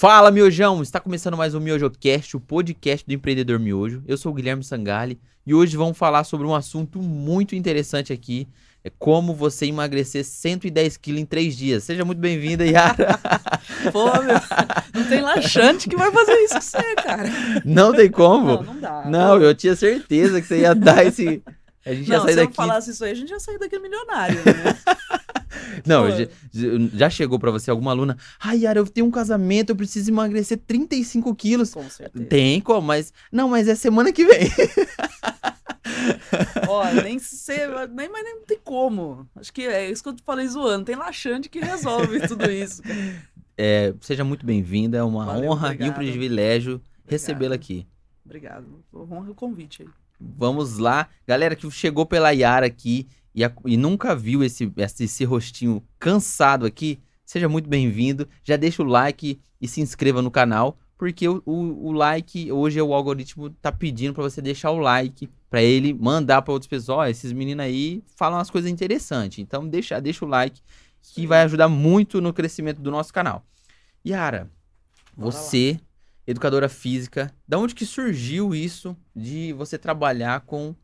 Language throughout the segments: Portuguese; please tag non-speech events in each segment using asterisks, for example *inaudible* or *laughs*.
Fala, Miojão! Está começando mais um MiojoCast, o podcast do empreendedor Miojo. Eu sou o Guilherme Sangali e hoje vamos falar sobre um assunto muito interessante aqui. É como você emagrecer 110 quilos em 3 dias. Seja muito bem-vinda, Yara. *laughs* Pô, meu, não tem laxante que vai fazer isso com você, cara. Não tem como? Não, não dá. Não, eu tinha certeza que você ia dar esse... A gente Não, sair se eu daqui... falasse isso aí, a gente já saiu daqui milionário, né? *laughs* Não, já, já chegou pra você alguma aluna? Ai, Yara, eu tenho um casamento, eu preciso emagrecer 35 quilos. Com certeza. Tem como, mas... Não, mas é semana que vem. *laughs* Ó, nem se nem, mas nem tem como. Acho que é isso que eu te falei zoando. Tem laxante que resolve *laughs* tudo isso. É, seja muito bem-vinda, é uma Valeu, honra e um obrigado. privilégio recebê-la aqui. Obrigado. Honra o convite aí. Vamos lá. Galera que chegou pela Yara aqui e, a- e nunca viu esse, esse, esse rostinho cansado aqui, seja muito bem-vindo. Já deixa o like e se inscreva no canal, porque o, o, o like, hoje o algoritmo tá pedindo pra você deixar o like, pra ele mandar pra outras pessoas. Ó, esses meninos aí falam umas coisas interessantes. Então deixa, deixa o like, que vai ajudar muito no crescimento do nosso canal. Yara, Bora lá. Educadora física, da onde que surgiu isso de você trabalhar com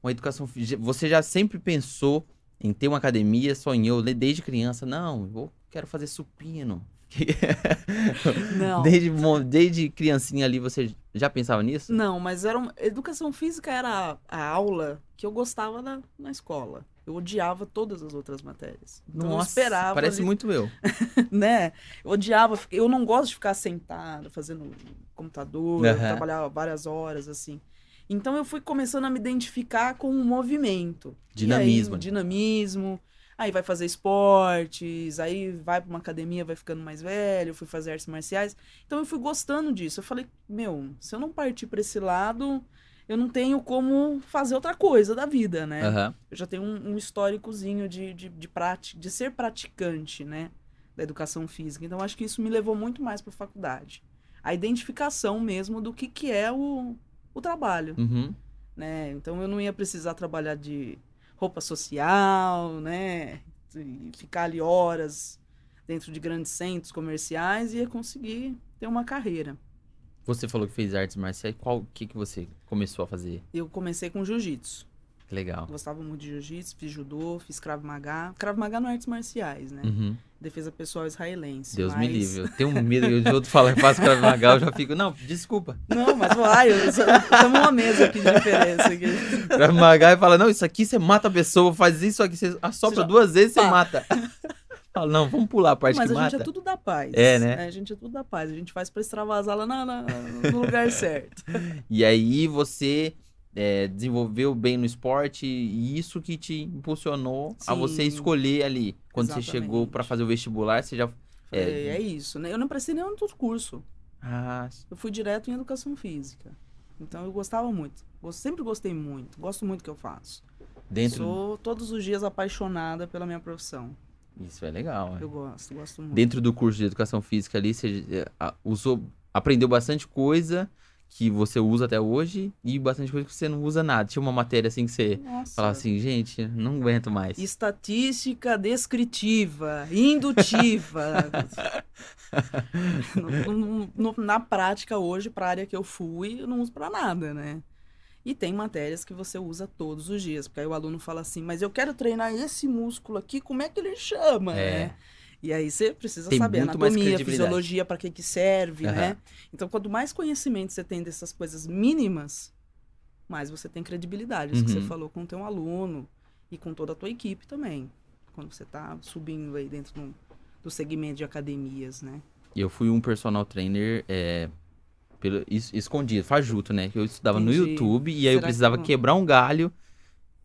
uma educação física? Você já sempre pensou em ter uma academia, sonhou desde criança? Não, eu quero fazer supino. *laughs* Não. Desde, desde criancinha ali você já pensava nisso? Não, mas era uma... educação física era a, a aula que eu gostava na, na escola. Eu odiava todas as outras matérias. Então eu esperava. parece ali- muito eu. *laughs* né? Eu odiava, eu não gosto de ficar sentada fazendo computador, eu Aham. trabalhava várias horas assim. Então eu fui começando a me identificar com o movimento. Dinamismo. aí, dinamismo. Aí vai fazer esportes, aí vai pra uma academia, vai ficando mais velho, eu fui fazer artes marciais. Então eu fui gostando disso. Eu falei, meu, se eu não partir pra esse lado, eu não tenho como fazer outra coisa da vida, né? Aham. eu já tenho um, um históricozinho de, de, de, prati- de ser praticante, né? Da educação física. Então, acho que isso me levou muito mais para a faculdade. A identificação mesmo do que, que é o, o trabalho, Uhum. né? Então, eu não ia precisar trabalhar de roupa social, né? E ficar ali horas dentro de grandes centros comerciais e ia conseguir ter uma carreira. Você falou que fez artes marciais. Qual que que você começou a fazer? Eu comecei com jiu-jitsu. Legal. Gostava muito de jiu-jitsu, fiz judô, fiz krav maga. Krav maga não é artes marciais, né? Uhum. defesa pessoal israelense. Deus me mas- livre. Eu tenho medo de outro falar que faço Krav Maga, eu já fico, não, desculpa. Não, mas vai, estamos *laughs* uma mesa aqui de diferença. Aqui. Krav Maga e fala, não, isso aqui você mata a pessoa, faz isso aqui, você assopra Você já- duas vezes, você Pá. mata. *laughs* Fala, não, vamos pular a parte Mas que a gente mata. é tudo da paz. É, né? A gente é tudo da paz. A gente faz pra extravasar lá na- na- no lugar *laughs* certo. E aí você é, desenvolveu bem no esporte e isso que te impulsionou a Sim. você escolher ali. Quando você chegou Exatamente. pra fazer o vestibular, você já... É, É. é isso, né? Eu não prestei nenhum outro curso. Ah, Eu fui direto em educação física. Então eu gostava muito. Eu sempre gostei muito. Gosto muito do que eu faço. dentro... Sou todos os dias apaixonada pela minha profissão. Isso é legal, é. Eu gosto, gosto muito. dentro do curso de educação física ali, você a- usou, aprendeu bastante coisa que você usa até hoje e bastante coisa que você não usa nada. Tinha uma matéria assim que você Nossa. falava assim, gente, não aguento mais. Estatística descritiva, indutiva. *laughs* No- no- no- na prática, hoje, para a área que eu fui, eu não uso para nada, né? E tem matérias que você usa todos os dias, porque aí o aluno fala assim, mas eu quero treinar esse músculo aqui, como é que ele chama, É. né? E aí você precisa Tem saber anatomia, fisiologia, para que que serve, Aham. né? Então, quanto mais conhecimento você tem dessas coisas mínimas, mais você tem credibilidade. Isso que você Uhum. falou com o teu aluno e com toda a tua equipe também. Quando você tá subindo aí dentro do, do segmento de academias, né? E eu fui um personal trainer é, pelo, es- escondido, fajuto, né? Que eu estudava no Entendi. YouTube e aí eu Será precisava que- quebrar um galho.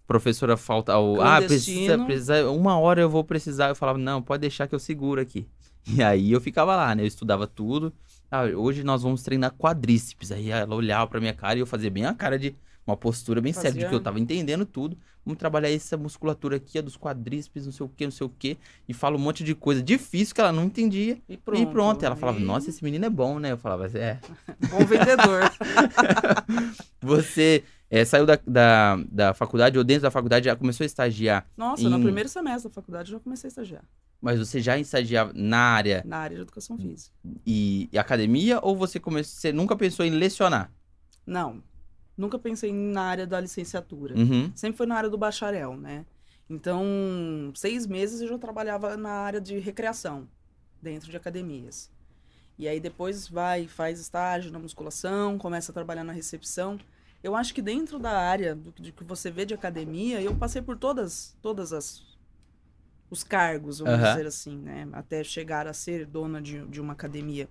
Professora falta. o- Ah, precisa, precisa. Uma hora eu vou precisar. Eu falava, não, pode deixar que eu seguro aqui. *laughs* E aí eu ficava lá, né? Eu estudava tudo. Ah, hoje nós vamos treinar quadríceps. Aí ela olhava pra minha cara e eu fazia bem a cara de uma postura bem séria, de Fazia- que eu tava entendendo tudo. Vamos trabalhar essa musculatura aqui, a dos quadríceps, não sei o que, não sei o que. E fala um monte de coisa difícil que ela não entendia. E pronto. e pronto. Ela falava, nossa, esse menino é bom, né? Eu falava, é. *laughs* Bom vendedor. *laughs* Você é, saiu da, da, da faculdade ou dentro da faculdade já começou a estagiar. Nossa, Em- no primeiro semestre da faculdade eu já comecei a estagiar. Mas você já estagiava na área na área de educação física. e, e academia ou você começou, você nunca pensou em lecionar? Não, nunca pensei na área da licenciatura. Uhum. Sempre foi na área do bacharel, né? Então, seis meses eu já trabalhava na área de recreação, dentro de academias. E aí depois vai, faz estágio na musculação, começa a trabalhar na recepção. Eu acho que dentro da área do, de que você vê de academia, eu passei por todas, todas as os cargos, vamos Aham. dizer assim, né? Até chegar a ser dona de, de uma academia.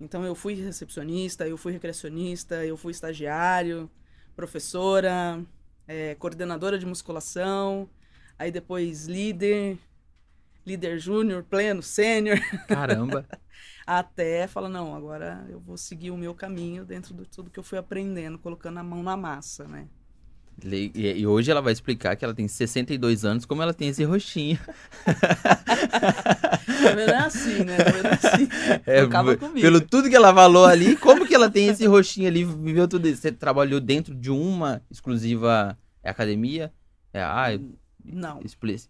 Então eu fui recepcionista, eu fui recreacionista, eu fui estagiário, professora, eh, coordenadora de musculação, aí depois líder, líder júnior, pleno, sênior, Caramba. *laughs* até fala não, agora eu vou seguir o meu caminho dentro de tudo que eu fui aprendendo, colocando a mão na massa, né? E, hoje ela vai explicar que ela tem 62 anos, como ela tem esse rostinho. Tá vendo? É assim, né? Tá vendo? É assim. É, v- comigo. pelo tudo que ela falou ali, como que ela tem esse rostinho ali, viveu tudo isso? Você trabalhou dentro de uma exclusiva academia? É, ah, Não, explica.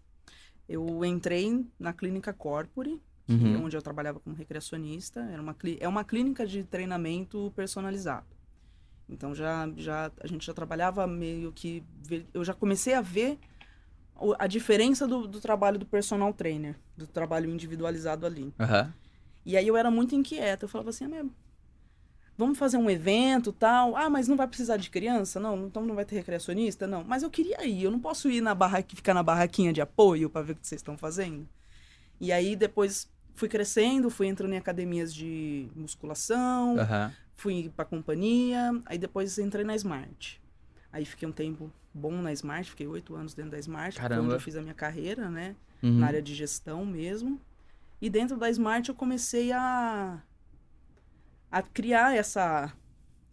eu entrei na clínica Corpore, Uhum. é onde eu trabalhava como recreacionista. Era uma, é uma clínica de treinamento personalizado. Então já, já a gente já trabalhava meio que eu já comecei a ver a diferença do, do trabalho do personal trainer, do trabalho individualizado ali. Aham. E aí eu era muito inquieta. Eu falava assim, ah, mas vamos fazer um evento tal. Ah, mas não vai precisar de criança? Não, então não vai ter recreacionista? Não. Mas eu queria ir. Eu não posso ir na barraquinha, ficar na barraquinha de apoio para ver o que vocês estão fazendo. E aí depois fui crescendo, fui entrando em academias de musculação, Aham. fui pra companhia, aí depois entrei na Smart. Aí fiquei um tempo bom na Smart, fiquei oito anos dentro da Smart, foi onde Caramba. eu fiz a minha carreira, né? Uhum. na área de gestão mesmo. E dentro da Smart eu comecei a, a criar essa,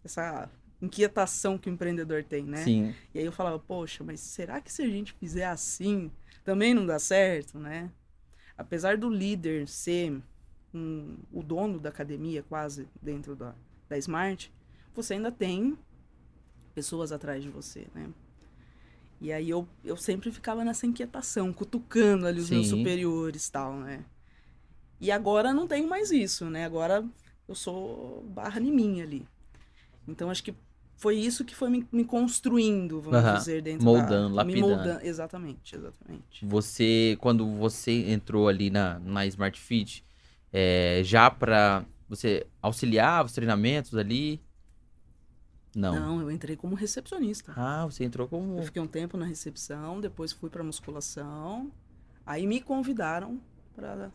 essa inquietação que o empreendedor tem, né? Sim. E aí eu falava, poxa, mas será que se a gente fizer assim, também não dá certo, né? Apesar do líder ser um- o dono da academia quase dentro da, da Smart, você ainda tem pessoas atrás de você, né? E aí eu, eu sempre ficava nessa inquietação, cutucando ali os meus Sim. superiores e tal, né? E agora não tenho mais isso, né? Agora eu sou barra em mim ali. Então acho que foi isso que foi me, me construindo, vamos dizer, dentro Moldando, da... Me lapidando. moldando, exatamente, exatamente. Você, quando você entrou ali na, na Smart Fit, é, já pra você auxiliar os treinamentos ali? Não. Não, eu entrei como recepcionista. Ah, você entrou como. Eu fiquei um tempo na recepção, depois fui pra musculação. Aí me convidaram para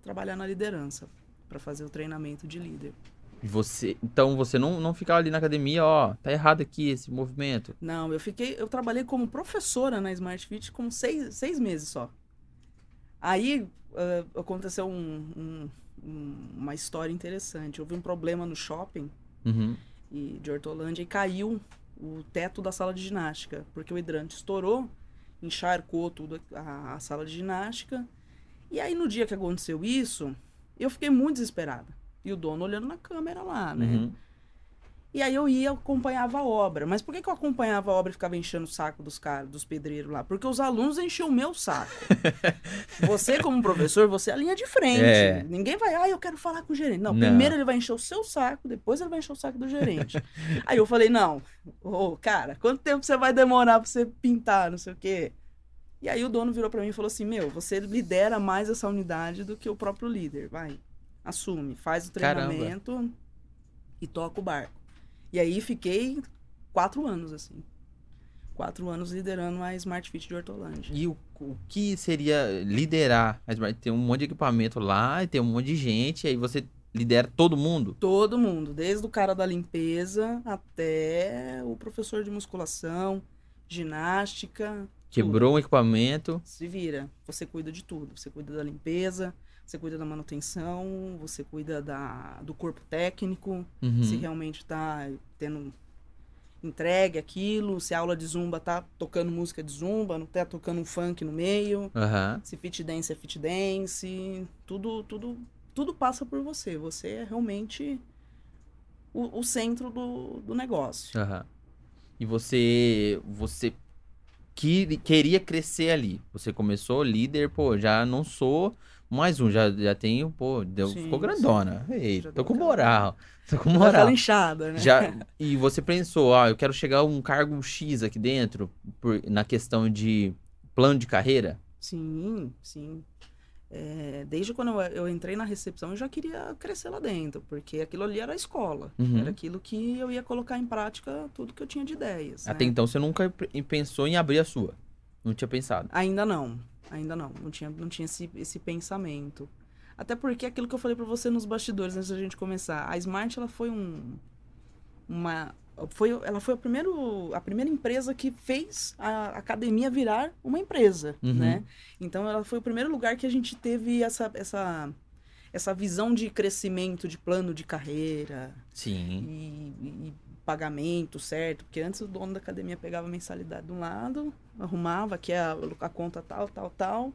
trabalhar na liderança, para fazer o treinamento de líder. Você, então você não, não ficava ali na academia, ó, tá errado aqui esse movimento. Não, eu fiquei, eu trabalhei como professora na Smart Fit com seis, seis meses só. Aí ah, aconteceu um- um- uma história interessante. Houve um problema no shopping Uhum. e de Hortolândia e caiu o teto da sala de ginástica, porque o hidrante estourou, encharcou tudo a, a sala de ginástica. E aí no dia que aconteceu isso, eu fiquei muito desesperada. E o dono olhando na câmera lá, né? Uhum. E aí eu ia, acompanhava a obra. Mas por que, que eu acompanhava a obra e ficava enchendo o saco dos caras, dos pedreiros lá? Porque os alunos enchiam o meu saco. *laughs* você, como professor, você é a linha de frente. É. Ninguém vai, ah, eu quero falar com o gerente. Não, Não. primeiro ele vai encher o seu saco, depois ele vai encher o saco do gerente. *laughs* aí eu falei, não, ô, cara, quanto tempo você vai demorar pra você pintar, não sei o quê? E aí o dono virou pra mim e falou assim, meu, você lidera mais essa unidade do que o próprio líder, vai. Assume, faz o Caramba. treinamento e toca o barco. E aí fiquei quatro anos, assim. Quatro anos liderando a Smart Fit de Hortolândia. E o, o que seria liderar a Smart? Tem um monte de equipamento lá, e tem um monte de gente, aí você lidera todo mundo? Todo mundo, desde o cara da limpeza até o professor de musculação, ginástica. Quebrou um equipamento. Se vira. Você cuida de tudo. Você cuida da limpeza, você cuida da manutenção, você cuida da, do corpo técnico, Uhum. se realmente tá tendo entregue aquilo, se a aula de zumba tá tocando música de zumba, não tá tocando um funk no meio. Aham. Se fit dance é fit dance, tudo, tudo, tudo passa por você. Você é realmente o, o centro do, do negócio. Aham. E você, você que, queria crescer ali. Você começou líder, pô, já não sou mais um, já, já tenho, pô, deu, Sim, ficou sim. grandona. Ei, Já tô com moral. Tô com moral. aquela inchada, né? Já, *laughs* e você pensou, ah, eu quero chegar a um cargo X aqui dentro, por- na questão de plano de carreira? Sim, sim. É, desde quando eu, eu entrei na recepção, eu já queria crescer lá dentro, porque aquilo ali era a escola. Uhum. Era aquilo que eu ia colocar em prática tudo que eu tinha de ideias. Até né? então você nunca pe- pensou em abrir a sua. Não tinha pensado. Ainda não, ainda não. Não tinha, não tinha esse, esse pensamento. Até porque aquilo que eu falei pra você nos bastidores antes da gente começar, a Smart ela foi um uma foi ela foi a primeiro a primeira empresa que fez a academia virar uma empresa, Uhum. né? Então ela foi o primeiro lugar que a gente teve essa essa essa visão de crescimento, de plano de carreira Sim. e, e pagamento certo, porque antes o dono da academia pegava a mensalidade de um lado, arrumava aqui a, a conta tal, tal, tal.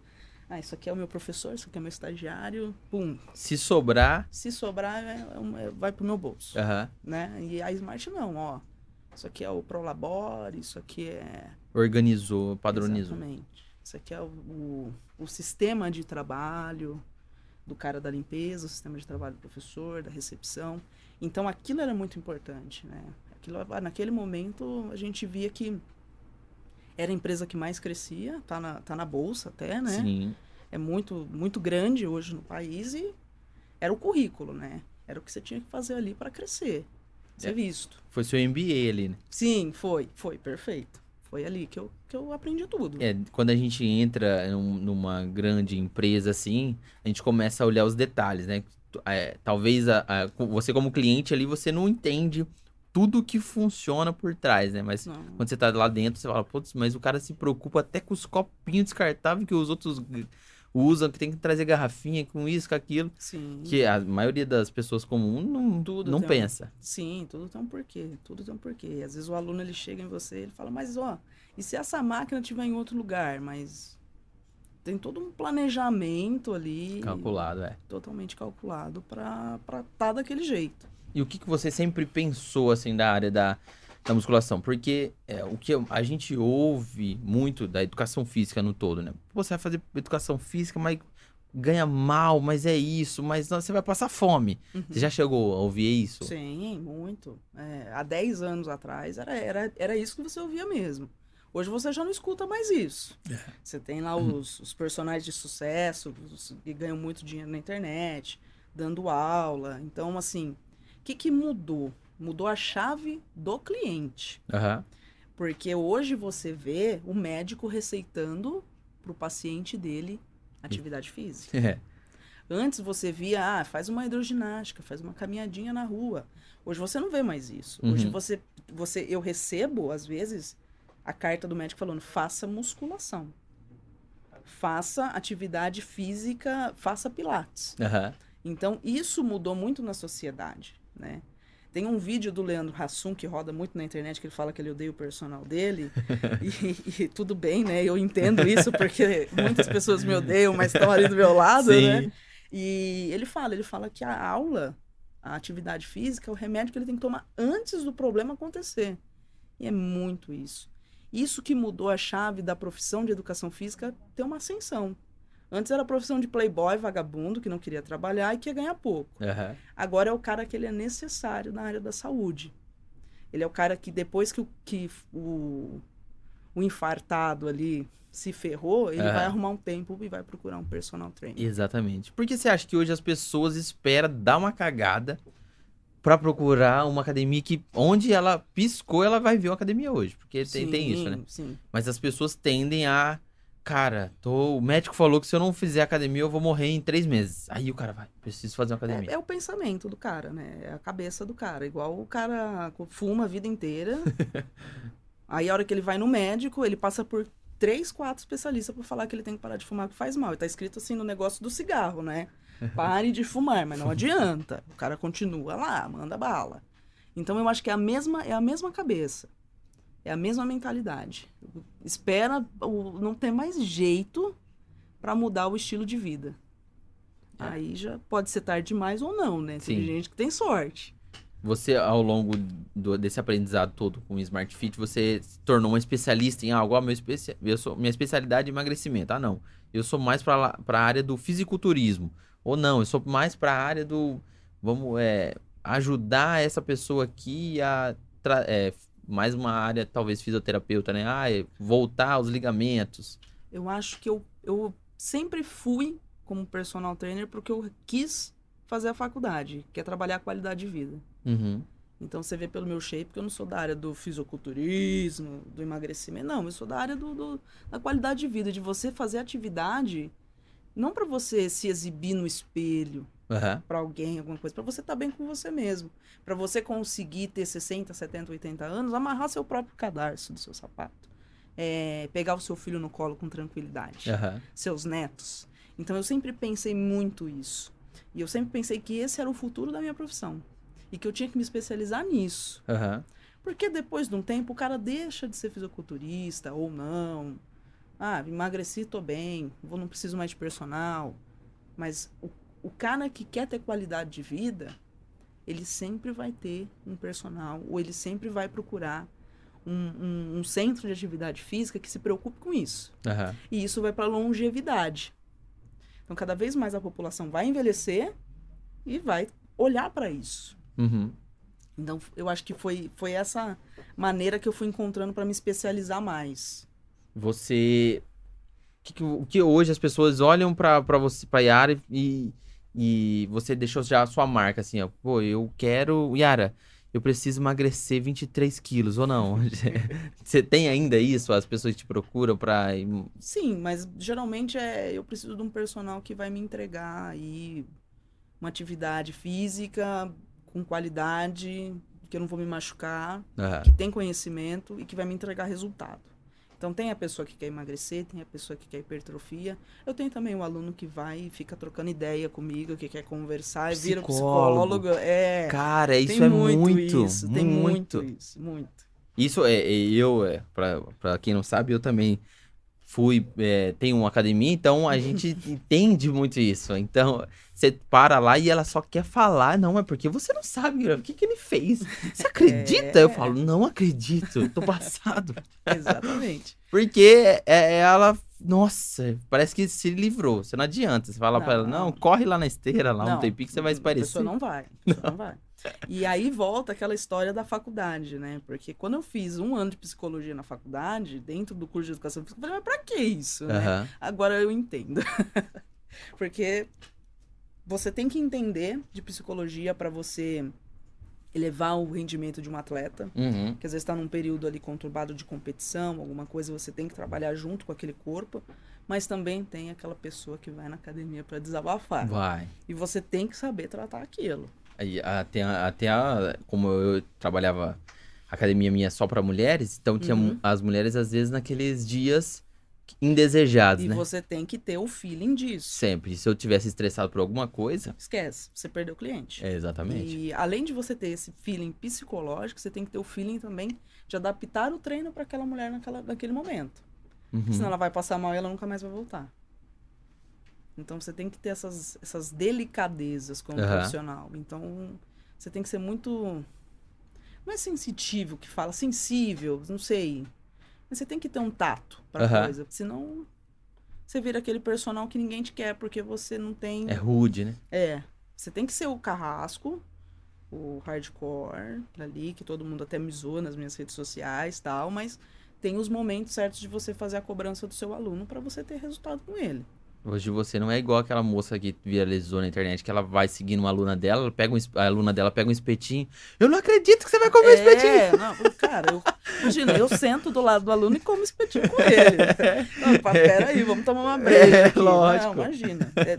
Ah, isso aqui é o meu professor, isso aqui é meu estagiário, pum. Se sobrar. Se sobrar, é- é é- vai pro meu bolso, aham, né? E a Smart não, ó. Isso aqui é o Prolabore, isso aqui é... organizou, padronizou. Exatamente. Isso aqui é o, o, o sistema de trabalho do cara da limpeza, o sistema de trabalho do professor, da recepção. Então aquilo era muito importante, né? Aquilo, ah, naquele momento a gente via que era a empresa que mais crescia, tá na, tá na bolsa até, né? Sim. É muito, muito grande hoje no país e era o currículo, né? Era o que você tinha que fazer ali para crescer, ser É. visto. Foi seu MBA ali, né? Sim, foi, foi, perfeito. Foi ali que eu, que eu aprendi tudo. É, quando a gente entra num- numa grande empresa assim, a gente começa a olhar os detalhes, né? É, talvez a- a- você como cliente ali, você não entende tudo que funciona por trás, né? Mas Não. quando você tá lá dentro, você fala, putz, mas o cara se preocupa até com os copinhos descartáveis que os outros usam, que tem que trazer garrafinha com isso, com aquilo. Sim. Que a maioria das pessoas comuns não, Tudo não tem um- pensa. Sim, tudo tem um porquê. Tudo tem um porquê. Às vezes o aluno ele chega em você ele fala, mas ó, e se essa máquina estiver em outro lugar? Mas tem todo um planejamento ali. Calculado, é. Totalmente calculado pra estar tá daquele jeito. E o que, que você sempre pensou, assim, da área da, da musculação? Porque é, o que a gente ouve muito da educação física no todo, né? Você vai fazer educação física, mas ganha mal, mas é isso, mas não, você vai passar fome. Você já chegou a ouvir isso? Sim, muito. É, há 10 anos atrás era, era, era isso que você ouvia mesmo. Hoje você já não escuta mais isso. Você tem lá os, os personagens de sucesso os- que ganham muito dinheiro na internet, dando aula. Então, assim, o que, que mudou? Mudou a chave do cliente. Aham. Porque hoje você vê o médico receitando para o paciente dele atividade física. É. Antes você via, ah, faz uma hidroginástica, faz uma caminhadinha na rua. Hoje você não vê mais isso. Hoje Uhum. você, você, eu recebo às vezes a carta do médico falando, faça musculação, faça atividade física, faça pilates. Aham. Então isso mudou muito na sociedade, né? Tem um vídeo do Leandro Hassum que roda muito na internet que ele fala que ele odeia o personal dele. e, *laughs* e tudo bem, né? Eu entendo isso porque muitas pessoas me odeiam, mas estão ali do meu lado, né? Sim. E ele fala, ele fala que a aula, a atividade física, é o remédio que ele tem que tomar antes do problema acontecer. E é muito isso. Isso que mudou a chave da profissão de educação física ter uma ascensão. Antes era a profissão de playboy, vagabundo, que não queria trabalhar e que ia ganhar pouco. Aham. Agora é o cara que ele é necessário na área da saúde. Ele é o cara que depois que o, que o, o infartado ali se ferrou, ele Aham. vai arrumar um tempo e vai procurar um personal trainer. Exatamente. Por que você acha que hoje as pessoas esperam dar uma cagada pra procurar uma academia que onde ela piscou, ela vai ver uma academia hoje? Porque tem, tem isso, né? Sim. Mas as pessoas tendem a. Cara, tô... o médico falou que se eu não fizer academia, eu vou morrer em três meses. Aí o cara vai, preciso fazer uma academia. É, é o pensamento do cara, né? É a cabeça do cara. Igual o cara fuma a vida inteira. *laughs* aí a hora que ele vai no médico, ele passa por três, quatro especialistas pra falar que ele tem que parar de fumar, que faz mal. E tá escrito assim no negócio do cigarro, né? *laughs* Pare de fumar, mas não adianta. O cara continua lá, manda bala. Então eu acho que é a mesma, é a mesma cabeça. É a mesma mentalidade. Espera o- não ter mais jeito pra mudar o estilo de vida. É. Aí já pode ser tarde demais ou não, né? Tem Sim. gente que tem sorte. Você, ao longo do- desse aprendizado todo com o Smart Fit, você se tornou uma especialista em algo. Ah, meu eu sou... Minha especialidade é emagrecimento. Ah, não. Eu sou mais para a área do fisiculturismo. Ou não, eu sou mais para a área do. Vamos é, ajudar essa pessoa aqui a. é, mais uma área, talvez fisioterapeuta, né? Ah, é voltar aos ligamentos. Eu acho que eu, eu sempre fui como personal trainer porque eu quis fazer a faculdade, que é trabalhar a qualidade de vida. Uhum. Então você vê pelo meu shape que eu não sou da área do fisiculturismo, do emagrecimento, não, eu sou da área do, do- da qualidade de vida, de você fazer atividade não para você se exibir no espelho Aham. para alguém, alguma coisa, para você estar bem com você mesmo, para você conseguir ter 60, 70, 80 anos, amarrar seu próprio cadarço do seu sapato, é, pegar o seu filho no colo com tranquilidade Aham. seus netos. Então eu sempre pensei muito isso. E eu sempre pensei que esse era o futuro da minha profissão. E que eu tinha que me especializar nisso. Aham. Porque depois de um tempo o cara deixa de ser fisiculturista ou não. Ah, emagreci, tô bem, vou, não preciso mais de personal. Mas o, o cara que quer ter qualidade de vida, ele sempre vai ter um personal, ou ele sempre vai procurar um, um- um centro de atividade física que se preocupe com isso. Aham. E isso vai para longevidade. Então, cada vez mais a população vai envelhecer e vai olhar para isso. Uhum. Então, eu acho que foi, foi essa maneira que eu fui encontrando para me especializar mais. Você. O que, que- o que hoje as pessoas olham pra, pra você, pra Yara e, e você deixou já a sua marca, assim, ó. Pô, eu quero. Yara, eu preciso emagrecer 23 quilos, ou não? *laughs* Você tem ainda isso? As pessoas te procuram pra. Sim, mas geralmente é, eu preciso de um personal que vai me entregar aí uma atividade física com qualidade, que eu não vou me machucar, Aham. que tem conhecimento e que vai me entregar resultado. Então tem a pessoa que quer emagrecer, tem a pessoa que quer hipertrofia. Eu tenho também um aluno que vai e fica trocando ideia comigo, que quer conversar, e vira Psicólogo. psicólogo. É, Cara, isso é muito, muito. isso, tem muito isso, muito. Isso é, é- eu, é, pra quem não sabe, eu também fui, é, tenho uma academia, então a *laughs* gente entende muito isso. Então, você para lá e ela só quer falar, não, é porque você não sabe o que, que ele fez. Você acredita? É. Eu falo, não acredito, tô passado. *laughs* Exatamente. Porque é, ela, nossa, parece que se livrou. Você não adianta. Você fala pra ela, não, Não. corre lá na esteira, lá um Não, tempinho que você vai A esparecer. pessoa *laughs* não vai. A pessoa não vai. E aí volta aquela história da faculdade, né? Porque quando eu fiz um ano de psicologia na faculdade, dentro do curso de educação física, eu falei, mas pra que isso, né? Aham. Agora eu entendo. *laughs* Porque você tem que entender de psicologia para você elevar o rendimento de um atleta, Uhum. que às vezes está num período ali conturbado de competição, alguma coisa, você tem que trabalhar junto com aquele corpo, mas também tem aquela pessoa que vai na academia para desabafar. Vai. E você tem que saber tratar aquilo. Até, até a, como eu trabalhava academia minha só pra mulheres, então tinha Uhum. as mulheres às vezes naqueles dias indesejados, E né? você tem que ter o feeling disso. Sempre. Se eu tivesse estressado por alguma coisa, Esquece, você perdeu o cliente. é exatamente. E além de você ter esse feeling psicológico, você tem que ter o feeling também de adaptar o treino para aquela mulher naquela, naquele momento. Uhum. Senão ela vai passar mal e ela nunca mais vai voltar. Então você tem que ter essas, essas delicadezas como Aham. profissional. Então você tem que ser muito. Não é sensitivo que fala, sensível, não sei. Mas você tem que ter um tato pra Aham. coisa. Senão você vira aquele personal que ninguém te quer porque você não tem. É rude, né? É. Você tem que ser o carrasco, o hardcore ali, que todo mundo até me zoa nas minhas redes sociais tal, mas tem os momentos certos de você fazer a cobrança do seu aluno para você ter resultado com ele. Hoje você não é igual aquela moça que viralizou na internet, que ela vai seguindo uma aluna dela, ela pega um, a aluna dela pega um espetinho. Eu não acredito que você vai comer um espetinho. É, não, cara, eu, imagina, eu sento do lado do aluno e como espetinho com ele. Não, pá, peraí, vamos tomar uma breja É, aqui. lógico. Não, imagina. É,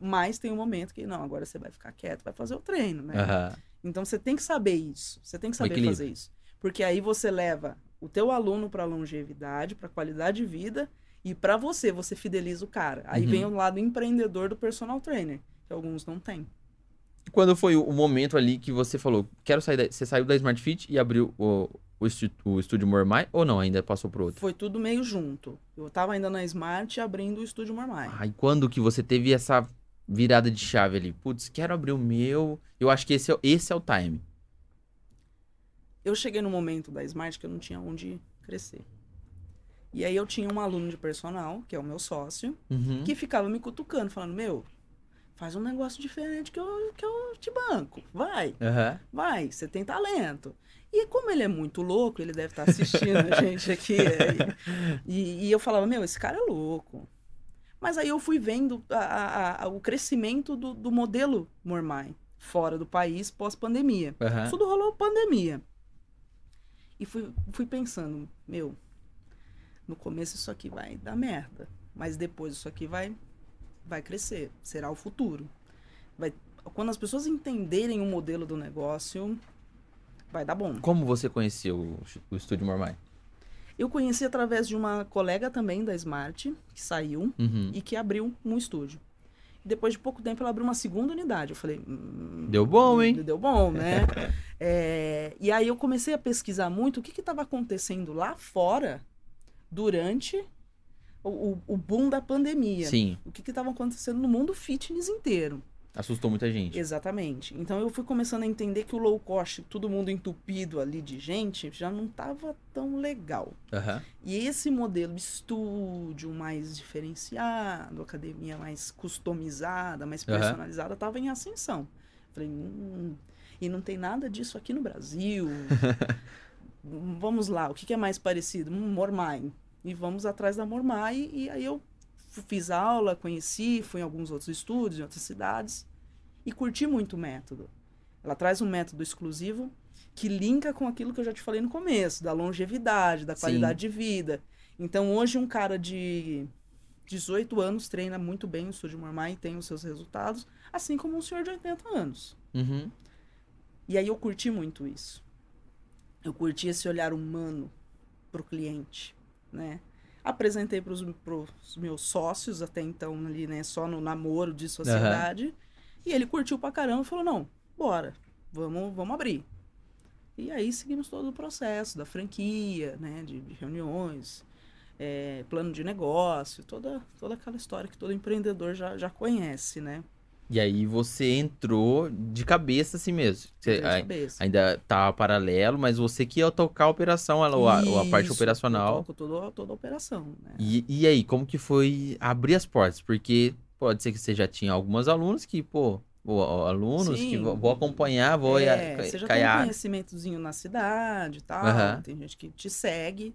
mas tem um momento que, não, agora você vai ficar quieto, vai fazer o treino, né? Aham. Então você tem que saber isso. Você tem que saber fazer isso. Porque aí você leva o teu aluno para longevidade, para qualidade de vida e para você, você fideliza o cara. Aí Uhum. vem o lado empreendedor do personal trainer, que alguns não têm. E Quando foi o momento ali que você falou, quero sair da... Você saiu da Smart Fit e abriu o, o, o estúdio Mormai ou não? Ainda passou pro outro? Foi tudo meio junto. Eu tava ainda na Smart abrindo o estúdio Marmai. Aí quando que você teve essa virada de chave ali? Putz, quero abrir o meu. Eu acho que esse é, esse é o time. eu cheguei no momento da Smart que eu não tinha onde crescer. E aí eu tinha um aluno de personal, que é o meu sócio, Uhum. que ficava me cutucando, falando, meu, faz um negócio diferente que eu, que eu te banco. Vai, Aham. vai, você tem talento. E como ele é muito louco, ele deve estar assistindo a *laughs* gente aqui. E, e eu falava, meu, esse cara é louco. Mas aí eu fui vendo a- a- a- o crescimento do, do modelo Mormai fora do país pós-pandemia. Aham. Tudo rolou pandemia. E fui, fui pensando, meu, no começo isso aqui vai dar merda. Mas depois isso aqui vai, vai crescer. Será o futuro. Vai, quando as pessoas entenderem o modelo do negócio, vai dar bom. Como você conheceu o, o Estúdio Mormai? Eu conheci através de uma colega também da Smart, que saiu Uhum. e que abriu um estúdio. Depois de pouco tempo ela abriu uma segunda unidade. Eu falei. "Hum, Deu bom, hein?" Deu bom, né? *laughs* É, e aí eu comecei a pesquisar muito o que estava acontecendo lá fora durante o, o- boom da pandemia. Sim, O que estava acontecendo no mundo fitness inteiro. assustou muita gente. Exatamente. Então eu fui começando a entender que o low cost, todo mundo entupido ali de gente, já não estava tão legal. Aham. E esse modelo de estúdio mais diferenciado, academia mais customizada, mais personalizada, estava em ascensão. Falei, hum, e não tem nada disso aqui no Brasil. *laughs* Vamos lá, o que, que é mais parecido? Hum, Mormai. E vamos atrás da Mormai. E aí eu fiz aula, conheci, fui em alguns outros estúdios, em outras cidades. E curti muito o método. Ela traz um método exclusivo que linka com aquilo que eu já te falei no começo, da longevidade, da Sim. qualidade de vida. Então, hoje, um cara de 18 anos treina muito bem o estúdio Mormai e tem os seus resultados, assim como um senhor de 80 anos. Uhum. E aí eu curti muito isso. Eu curti esse olhar humano pro cliente, né? Apresentei para os meus sócios até então ali, né? Só no namoro de sociedade. E ele curtiu pra caramba e falou, não, bora, vamos, vamos abrir. E aí seguimos todo o processo da franquia, né? De, de reuniões, é, plano de negócio, toda, toda aquela história que todo empreendedor já, já conhece, né? E aí você entrou de cabeça assim mesmo. Você de cabeça. ainda tá paralelo, mas você que ia tocar a operação, ela- ou a, ou a parte operacional. Eu toco toda, toda a operação, né? E, e aí, como que foi abrir as portas? Porque pode ser que você já tinha alguns alunos que, pô, ou, alunos que Sim. vou, vou acompanhar, vou é, ia- você já caiar. tem um conhecimentozinho na cidade e tal. Aham. Tem gente que te segue.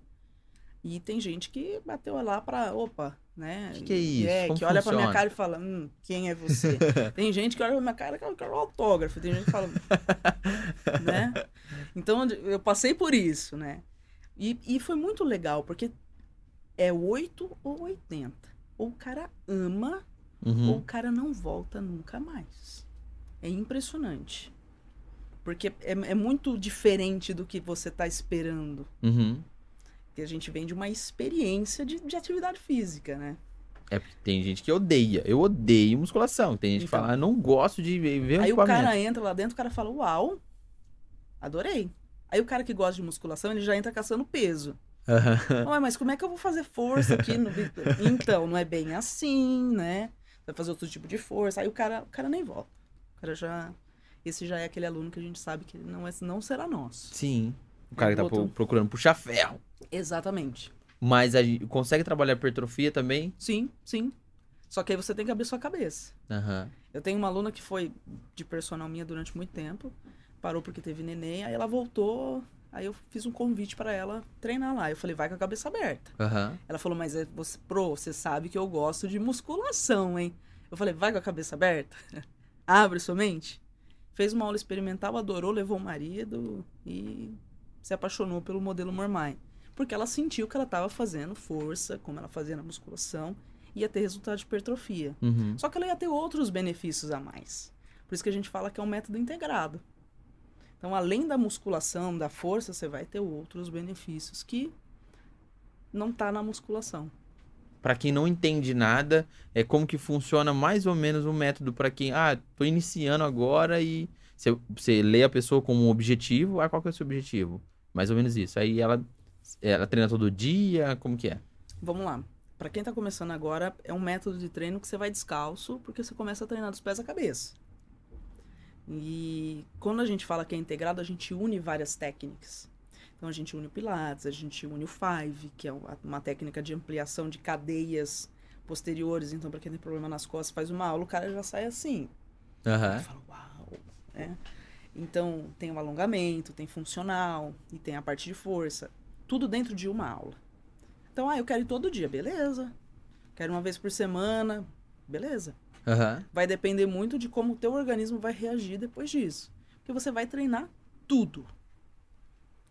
E tem gente que bateu lá pra, opa, né? Que que é isso? É, Como que olha pra minha cara e fala, hum, quem é você? *laughs* tem gente que olha pra minha cara e fala, eu quero um autógrafo. Tem gente que fala, *laughs* né? Então, eu passei por isso, né? E, e foi muito legal, porque é 8 ou 80. Ou o cara ama Uhum. ou o cara não volta nunca mais. É impressionante. Porque é, é muito diferente do que você está esperando. Uhum. Porque a gente vem de uma experiência de, de atividade física, né? É porque tem gente que odeia. Eu odeio musculação. Tem gente que Então. fala, ah, não gosto de ver Aí o cara entra lá dentro, o cara fala, uau, adorei. Aí o cara que gosta de musculação, ele já entra caçando peso. *laughs* Ué, mas como é que eu vou fazer força aqui no... *laughs* Então, não é bem assim, né? Vai fazer outro tipo de força. Aí o cara, o cara nem volta. O cara já... Esse já é aquele aluno que a gente sabe que não, é, não será nosso. Sim. O cara que tá pro- procurando puxar ferro. Exatamente. Mas a gente consegue trabalhar hipertrofia também? Sim, sim. Só que aí você tem que abrir sua cabeça. Aham. Eu tenho uma aluna que foi de personal minha durante muito tempo, parou porque teve neném, aí ela voltou, aí eu fiz um convite pra ela treinar lá. Eu falei, vai com a cabeça aberta. Aham. Ela falou, mas é você, pro, você sabe que eu gosto de musculação, hein? Eu falei, vai com a cabeça aberta? *laughs* Abre sua mente. Fez uma aula experimental, adorou, levou o marido e se apaixonou pelo modelo Mormai. Porque ela sentiu que ela estava fazendo força, como ela fazia na musculação, ia ter resultado de hipertrofia. Uhum. Só que ela ia ter outros benefícios a mais. Por isso que a gente fala que é um método integrado. Então, além da musculação, da força, você vai ter outros benefícios que não tá na musculação. Pra quem não entende nada, é como que funciona mais ou menos o método pra quem, ah, tô iniciando agora e você, você lê a pessoa como um objetivo, ah, qual que é o seu objetivo? Mais ou menos isso. Aí ela, ela treina todo dia, como que é? Vamos lá. Para quem tá começando agora, é um método de treino que você vai descalço, porque você começa a treinar dos pés à cabeça. E quando a gente fala que é integrado, a gente une várias técnicas. Então a gente une o Pilates, a gente une o Five, que é uma técnica de ampliação de cadeias posteriores. Então, para quem tem problema nas costas, faz uma aula, o cara já sai assim. Aham. Eu falo, uau, né? Então, tem o alongamento, tem funcional e tem a parte de força. Tudo dentro de uma aula. Então, ah, eu quero ir todo dia, beleza. Quero uma vez por semana, beleza. Aham. Vai depender muito de como o teu organismo vai reagir depois disso. Porque você vai treinar tudo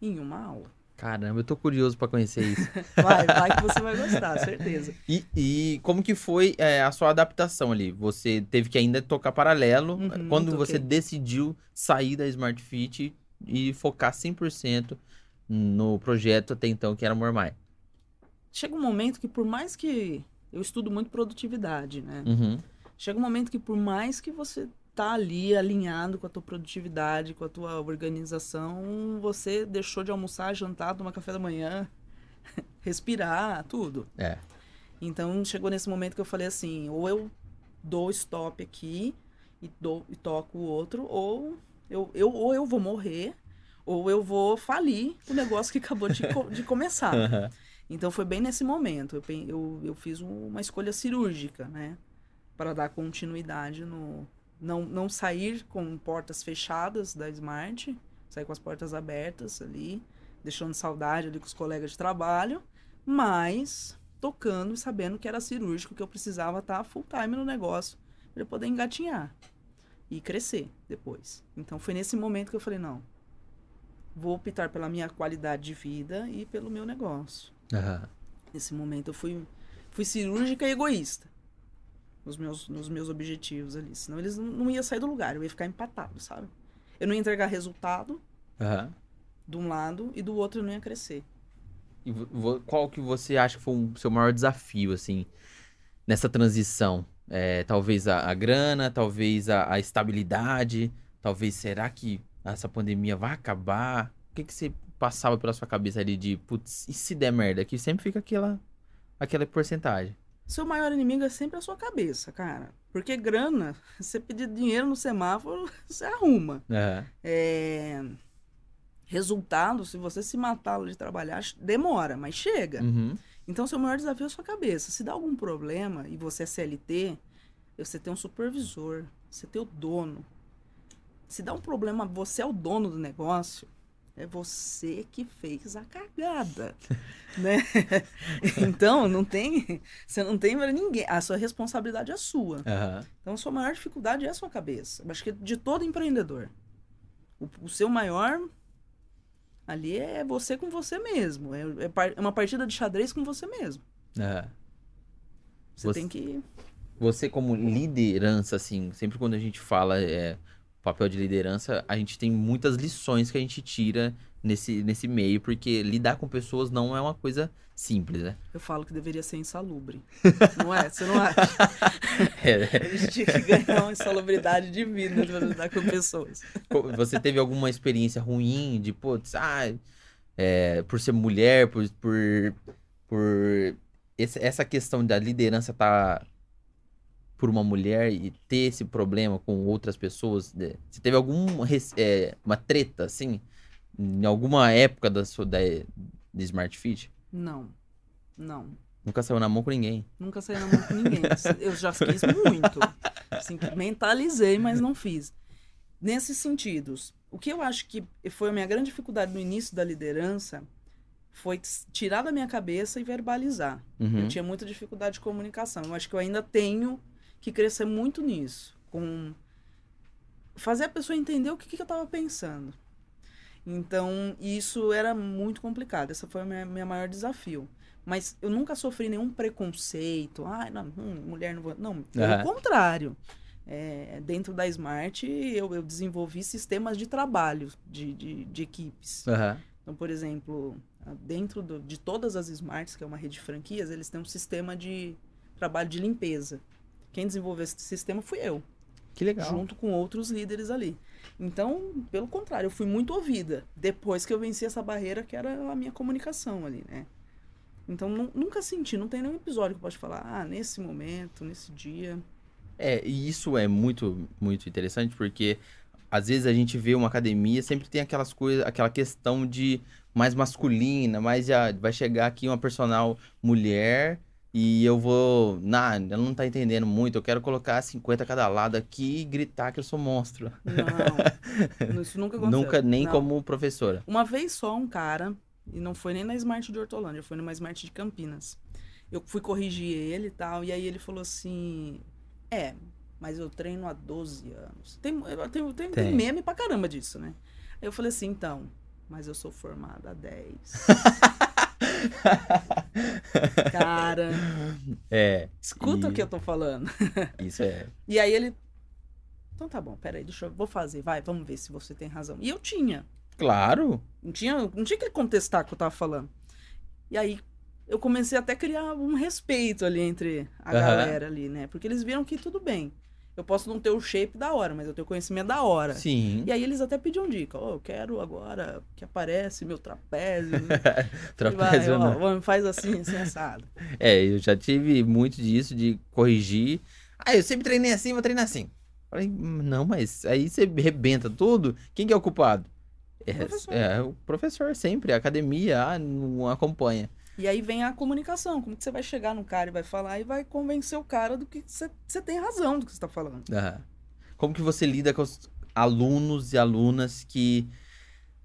em uma aula. Caramba, eu tô curioso pra conhecer isso. *laughs* Vai, vai que você vai gostar, certeza. E, e como que foi é, a sua adaptação ali? Você teve que ainda tocar paralelo. Uhum, quando você decidiu sair da Smart Fit e focar 100% no projeto até então, que era Mormai. Chega um momento que por mais que eu estudo muito produtividade, né? Uhum. Chega um momento que por mais que você tá ali alinhado com a tua produtividade, com a tua organização, você deixou de almoçar, jantar, tomar café da manhã, *laughs* respirar, tudo. É. Então chegou nesse momento que eu falei assim, ou eu dou stop aqui e, dou, e toco o outro, ou eu, eu, ou eu vou morrer, ou eu vou falir o negócio que acabou de, de começar. *laughs* Aham. Então foi bem nesse momento. Eu, eu, eu fiz um- uma escolha cirúrgica, né? Para dar continuidade no. Não, não sair com portas fechadas da Smart, sair com as portas abertas ali, deixando saudade ali com os colegas de trabalho, mas tocando e sabendo que era cirúrgico, que eu precisava estar full time no negócio para poder engatinhar e crescer depois. Então foi nesse momento que eu falei: não, vou optar pela minha qualidade de vida e pelo meu negócio. Aham. Nesse momento eu fui, fui cirúrgica e egoísta nos meus, nos meus objetivos ali. Senão eles não, não iam sair do lugar, eu ia ficar empatado, sabe? Eu não ia entregar resultado Aham. de um lado e do outro eu não ia crescer. E qual que você acha que foi o seu maior desafio, assim, nessa transição? É, talvez a, a grana, talvez a, a estabilidade, talvez será que essa pandemia vai acabar? O que que você passava pela sua cabeça ali de, putz, e se der merda? Que sempre fica aquela, aquela porcentagem. Seu maior inimigo é sempre a sua cabeça, cara. Porque grana, *laughs* você pedir dinheiro no semáforo, *laughs* você arruma. É... Resultado, se você se matar de trabalhar, demora, mas chega. Uhum. Então, seu maior desafio é a sua cabeça. Se dá algum problema e você é CLT, você tem um supervisor, você tem o dono. Se dá um problema, você é o dono do negócio, é você que fez a cagada, *laughs* né? Então, não tem, você não tem para ninguém, a sua responsabilidade é sua. Aham. Então, a sua maior dificuldade é a sua cabeça. Eu acho que de todo empreendedor. O, o seu maior ali é você com você mesmo. É, é é uma partida de xadrez com você mesmo. Aham. Você, Você- tem que. Você como liderança, assim, sempre quando a gente fala é, papel de liderança, a gente tem muitas lições que a gente tira nesse, nesse meio, porque lidar com pessoas não é uma coisa simples, né? Eu falo que deveria ser insalubre. *laughs* Não é? Você não acha? *laughs* É, A gente tinha que ganhar uma insalubridade de vida pra lidar com pessoas. Você teve alguma experiência ruim de, putz, ah, é, por ser mulher, por, por, por essa questão da liderança tá por uma mulher e ter esse problema com outras pessoas? Você teve alguma uma treta, assim, em alguma época da sua da, de Smart Fit? Não. Não. Nunca saiu na mão com ninguém. Nunca saí na mão com ninguém. *laughs* Eu já fiz muito. Assim, mentalizei, mas não fiz. Nesses sentidos, o que eu acho que foi a minha grande dificuldade no início da liderança foi tirar da minha cabeça e verbalizar. Uhum. Eu tinha muita dificuldade de comunicação. Eu acho que eu ainda tenho que crescer muito nisso. Com fazer a pessoa entender o que, que eu estava pensando. Então, isso era muito complicado. Esse foi o meu, meu maior desafio. Mas eu nunca sofri nenhum preconceito. Ah, não, hum, mulher não vou. Não, pelo Aham. contrário. É, dentro da Smart, eu, eu desenvolvi sistemas de trabalho de, de, de equipes. Aham. Então, por exemplo, dentro do- de todas as Smarts, que é uma rede de franquias, eles têm um sistema de trabalho de limpeza. Quem desenvolveu esse sistema fui eu, Que legal. junto com outros líderes ali. Então, pelo contrário, eu fui muito ouvida depois que eu venci essa barreira que era a minha comunicação ali, né? Então, nu- nunca senti, não tem nenhum episódio que eu possa falar, ah, nesse momento, nesse dia. É, e isso é muito, muito interessante porque às vezes a gente vê uma academia, sempre tem aquelas coisas, aquela questão de mais masculina, mais já vai chegar aqui uma personal mulher e eu vou, nah, ela não tá entendendo muito, eu quero colocar 50 cada lado aqui e gritar que eu sou monstro. Não, isso nunca *laughs* aconteceu. Nunca, nem Não. como professora. Uma vez só um cara, e não foi nem na Smart de Hortolândia, foi numa Smart de Campinas. Eu fui corrigir ele e tal, e aí ele falou assim: É, mas eu treino há 12 anos. Tem, tem, tem Tem. meme pra caramba disso, né? Aí eu falei assim: Então, mas eu sou formada há 10. *laughs* *laughs* cara, É, escuta E- o que eu tô falando. *laughs* isso é. E aí ele. Então tá bom, peraí, deixa eu. Vou fazer, vai, vamos ver se você tem razão. E eu tinha. Claro. Não tinha, não tinha que contestar o que eu tava falando. E aí eu comecei até a criar um respeito ali entre a Aham. galera ali, né? Porque eles viram que tudo bem. Eu posso não ter o shape da hora, mas eu tenho conhecimento da hora. Sim. E aí eles até pediam dica. Ó, eu quero agora que aparece meu trapézio. *laughs* Trapézio, Vai, ó, não. vamos, faz assim, assim, assado. *laughs* É, eu já tive muito disso de corrigir. Ah, eu sempre treinei assim, vou treinar assim. Falei, "Hum, não, mas aí você rebenta tudo. Quem que é o culpado? É, professor. é, o professor sempre, a academia ah, não acompanha. E aí vem a comunicação. Como que você vai chegar no cara e vai falar e vai convencer o cara do que você, tem razão do que você tá falando. Aham. Como que você lida com os alunos e alunas que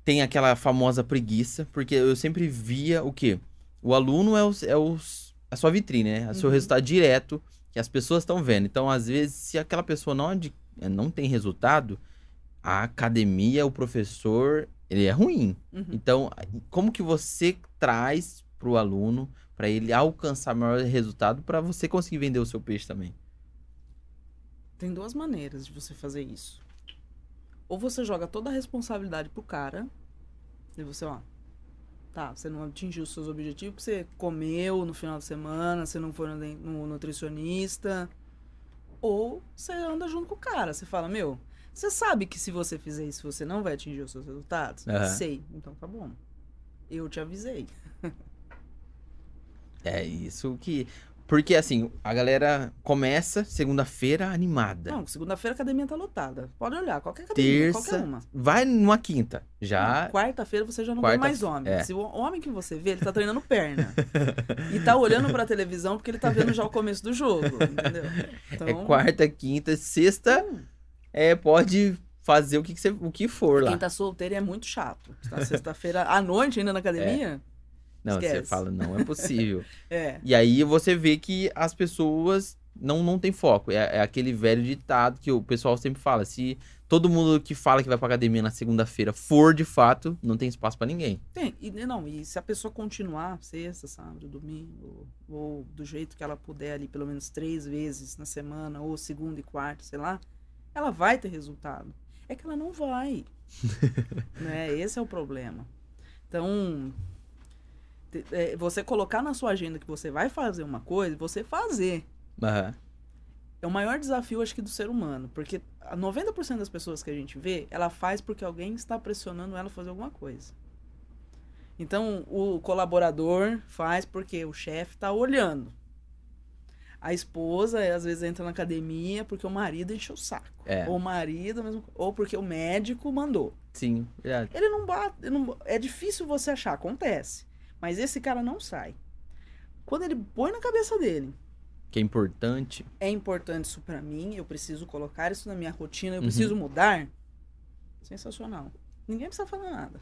tem aquela famosa preguiça? Porque eu sempre via o quê? O aluno é, o, é o, a sua vitrine, né? É o seu Uhum. resultado direto que as pessoas estão vendo. Então, às vezes, se aquela pessoa não, eh, não tem resultado, a academia, o professor, ele é ruim. Uhum. Então, como que você traz para o aluno para ele alcançar maior resultado para você conseguir vender o seu peixe também? Tem duas maneiras de você fazer isso. Ou você joga toda a responsabilidade pro cara, e você, ó, tá, você não atingiu os seus objetivos, você comeu no final de semana, você não foi no, nutricionista. Ou você anda junto com o cara, você fala, meu, você sabe que se você fizer isso, você não vai atingir os seus resultados? Aham. Sei, então tá bom. Eu te avisei. *laughs* É isso que. Porque assim, a galera começa segunda-feira animada. Não, segunda-feira a academia tá lotada. Pode olhar, qualquer academia, qualquer Terça, uma. vai numa quinta. Já. Quarta-feira você já não Quarta- vê mais homem. é. Se o homem que você vê, ele tá treinando perna. *laughs* e tá olhando pra televisão porque ele tá vendo já o começo do jogo, entendeu? Então, É quarta, quinta, sexta, hum, é, pode fazer o que, que você, o que for lá. quem tá solteiro é muito chato. Tá sexta-feira à noite ainda na academia? Não, você esquece. fala, não é possível. *laughs* É. e aí você vê que as pessoas não, não tem foco. É, é aquele velho ditado que o pessoal sempre fala. Se todo mundo que fala que vai pra academia na segunda-feira for de fato, não tem espaço pra ninguém. Tem, e não, e se a pessoa continuar sexta, sábado, domingo, ou do jeito que ela puder ali, pelo menos três vezes na semana, ou segunda e quarta, sei lá, ela vai ter resultado. É que ela não vai. *laughs* né? Esse é o problema. Então, é, você colocar na sua agenda que você vai fazer uma coisa, você fazer. Aham. É o maior desafio, acho que, do ser humano. Porque a 90% das pessoas que a gente vê, ela faz porque alguém está pressionando ela a fazer alguma coisa. Então, o colaborador faz porque o chefe está olhando. A esposa, às vezes, entra na academia porque o marido encheu o saco. É. Ou o marido, mesmo, ou porque o médico mandou. Sim, verdade. Ele não bate. ele não- é difícil você achar, acontece. Mas esse cara não sai. Quando ele põe na cabeça dele Que é importante. é importante isso pra mim, eu preciso colocar isso na minha rotina, eu Uhum. preciso mudar. Sensacional. Ninguém precisa falar nada.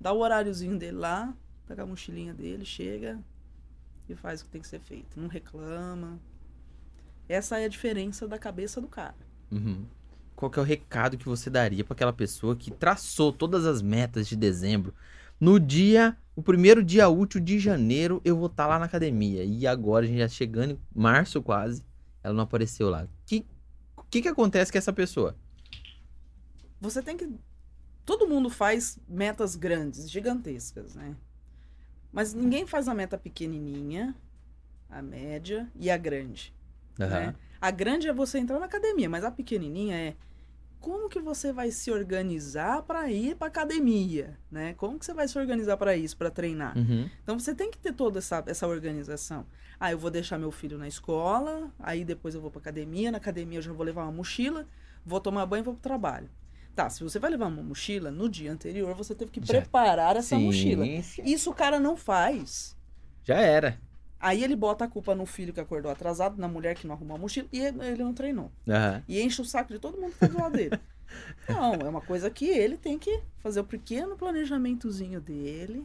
Dá o horáriozinho dele lá, pega a mochilinha dele, chega e faz o que tem que ser feito. Não reclama. Essa é a diferença da cabeça do cara. Uhum. Qual que é o recado que você daria pra aquela pessoa que traçou todas as metas de dezembro? No dia, o primeiro dia útil de janeiro, eu vou estar lá na academia. E agora, a gente já chegando em março quase, ela não apareceu lá. O que, que, que acontece com essa pessoa? Você tem que. Todo mundo faz metas grandes, gigantescas, né? Mas ninguém faz a meta pequenininha, a média e a grande. né? A grande é você entrar na academia, mas a pequenininha é como que você vai se organizar para ir para academia, né? Como que você vai se organizar para isso, para treinar? Uhum. Então você tem que ter toda essa, essa organização. Ah, eu vou deixar meu filho na escola, aí depois eu vou para academia, na academia eu já vou levar uma mochila, vou tomar banho e vou pro trabalho. Tá, se você vai levar uma mochila, no dia anterior você teve que Já. preparar essa mochila. sim. Isso o cara não faz. Já era. Aí ele bota a culpa no filho que acordou atrasado, na mulher que não arrumou a mochila, e ele não treinou. Aham. E enche o saco de todo mundo que tá do lado dele. *laughs* Não, é uma coisa que ele tem que fazer o pequeno planejamentozinho dele,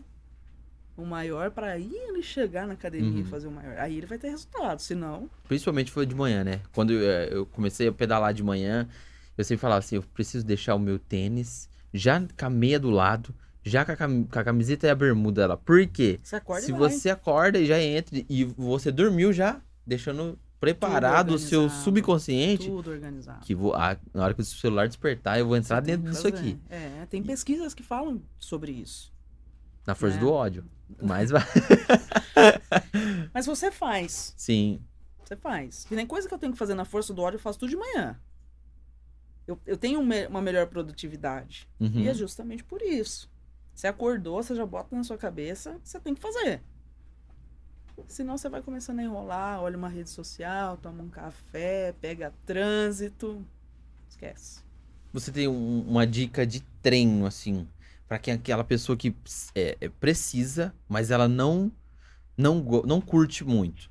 o maior, pra aí ele chegar na academia Uhum. e fazer o maior. Aí ele vai ter resultado, senão. Principalmente foi de manhã, né? Quando eu, eh, eu comecei a pedalar de manhã, eu sempre falava assim, eu preciso deixar o meu tênis já com a meia do lado, já com a, cam- com a camiseta e a bermuda lá. Por quê? Você acorda Se e vai. você acorda e já entra e você dormiu já, deixando preparado o seu subconsciente, Tudo organizado. que vou, ah, na hora que o celular despertar, eu vou entrar Você dentro disso aqui, É, tem pesquisas que falam sobre isso. na força É. do ódio. Mas *laughs* vai. *laughs* Mas você faz. Sim. Você faz. E nem coisa que eu tenho que fazer na força do ódio, eu faço tudo de manhã. Eu, eu tenho um uma melhor produtividade. Uhum. E é justamente por isso. Você acordou, você já bota na sua cabeça, você tem que fazer. Senão você vai começando a enrolar, olha uma rede social, toma um café, pega trânsito. Esquece. Você tem um- uma dica de treino, assim, pra quem aquela pessoa que é, é, precisa, mas ela não não, não curte muito.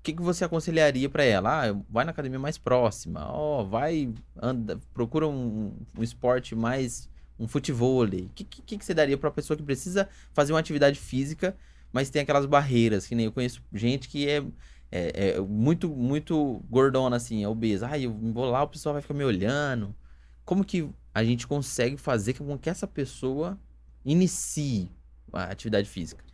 O que, que você aconselharia pra ela? Ah, vai na academia mais próxima. Ó, vai, anda, procura um, um esporte mais um futevôlei. O que, que, que você daria pra pessoa que precisa fazer uma atividade física, mas tem aquelas barreiras, que nem eu conheço gente que é, é, é muito muito gordona assim, é obesa. Ah, eu vou lá, o pessoal vai ficar me olhando como que a gente consegue fazer com que essa pessoa inicie a atividade física?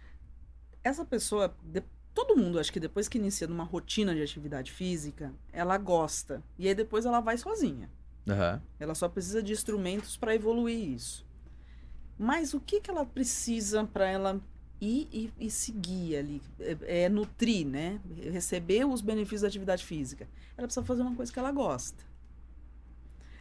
Essa pessoa, de- todo mundo, acho que depois que inicia numa rotina de atividade física, ela gosta. E aí depois ela vai sozinha. Aham. Ela só precisa de instrumentos para evoluir isso. Mas o que, que ela precisa para ela ir e, e seguir ali? É, é nutrir, né? Receber os benefícios da atividade física. Ela precisa fazer uma coisa que ela gosta.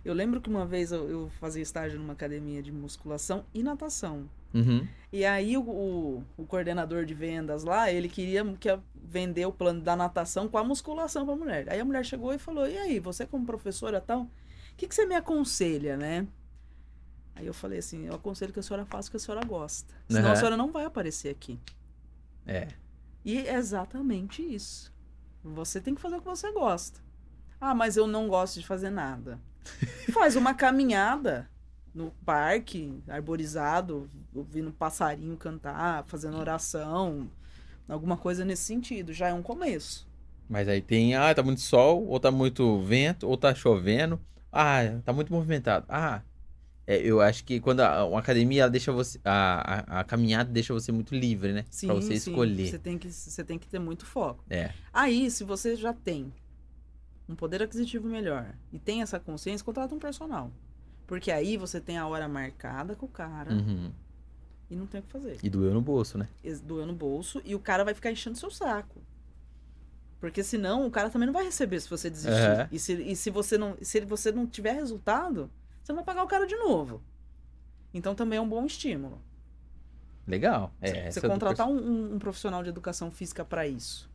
Eu lembro que uma vez eu, eu fazia estágio numa academia de musculação e natação. Uhum. E aí o, o, o coordenador de vendas lá, ele queria que vender o plano da natação com a musculação pra mulher. Aí a mulher chegou e falou: "E aí, você como professora tal, o que, que você me aconselha, né?" Aí eu falei assim: "Eu aconselho que a senhora faça o que a senhora gosta. Senão Aham. a senhora não vai aparecer aqui." É. E é exatamente isso. Você tem que fazer o que você gosta. Ah, mas eu não gosto de fazer nada. *laughs* Faz uma caminhada no parque, arborizado, ouvindo passarinho cantar, fazendo oração, alguma coisa nesse sentido. Já é um começo. Mas aí tem, ah, tá muito sol, ou tá muito vento, ou tá chovendo. Ah, tá muito movimentado. Ah, é, eu acho que quando a, uma academia, deixa você, a, a, a caminhada deixa você muito livre, né? Sim, pra você sim, escolher. Você tem, que, você tem que ter muito foco. É. Aí, se você já tem um poder aquisitivo melhor e tem essa consciência, contrata um personal. Porque aí você tem a hora marcada com o cara Uhum. e não tem o que fazer. E doeu no bolso, né? doeu no bolso e o cara vai ficar enchendo seu saco. Porque senão o cara também não vai receber se você desistir. É. E, se, e se você não se você não tiver resultado, você não vai pagar o cara de novo. Então também é um bom estímulo. Legal. É, você essa você do contratar um, um- profissional de educação física para isso.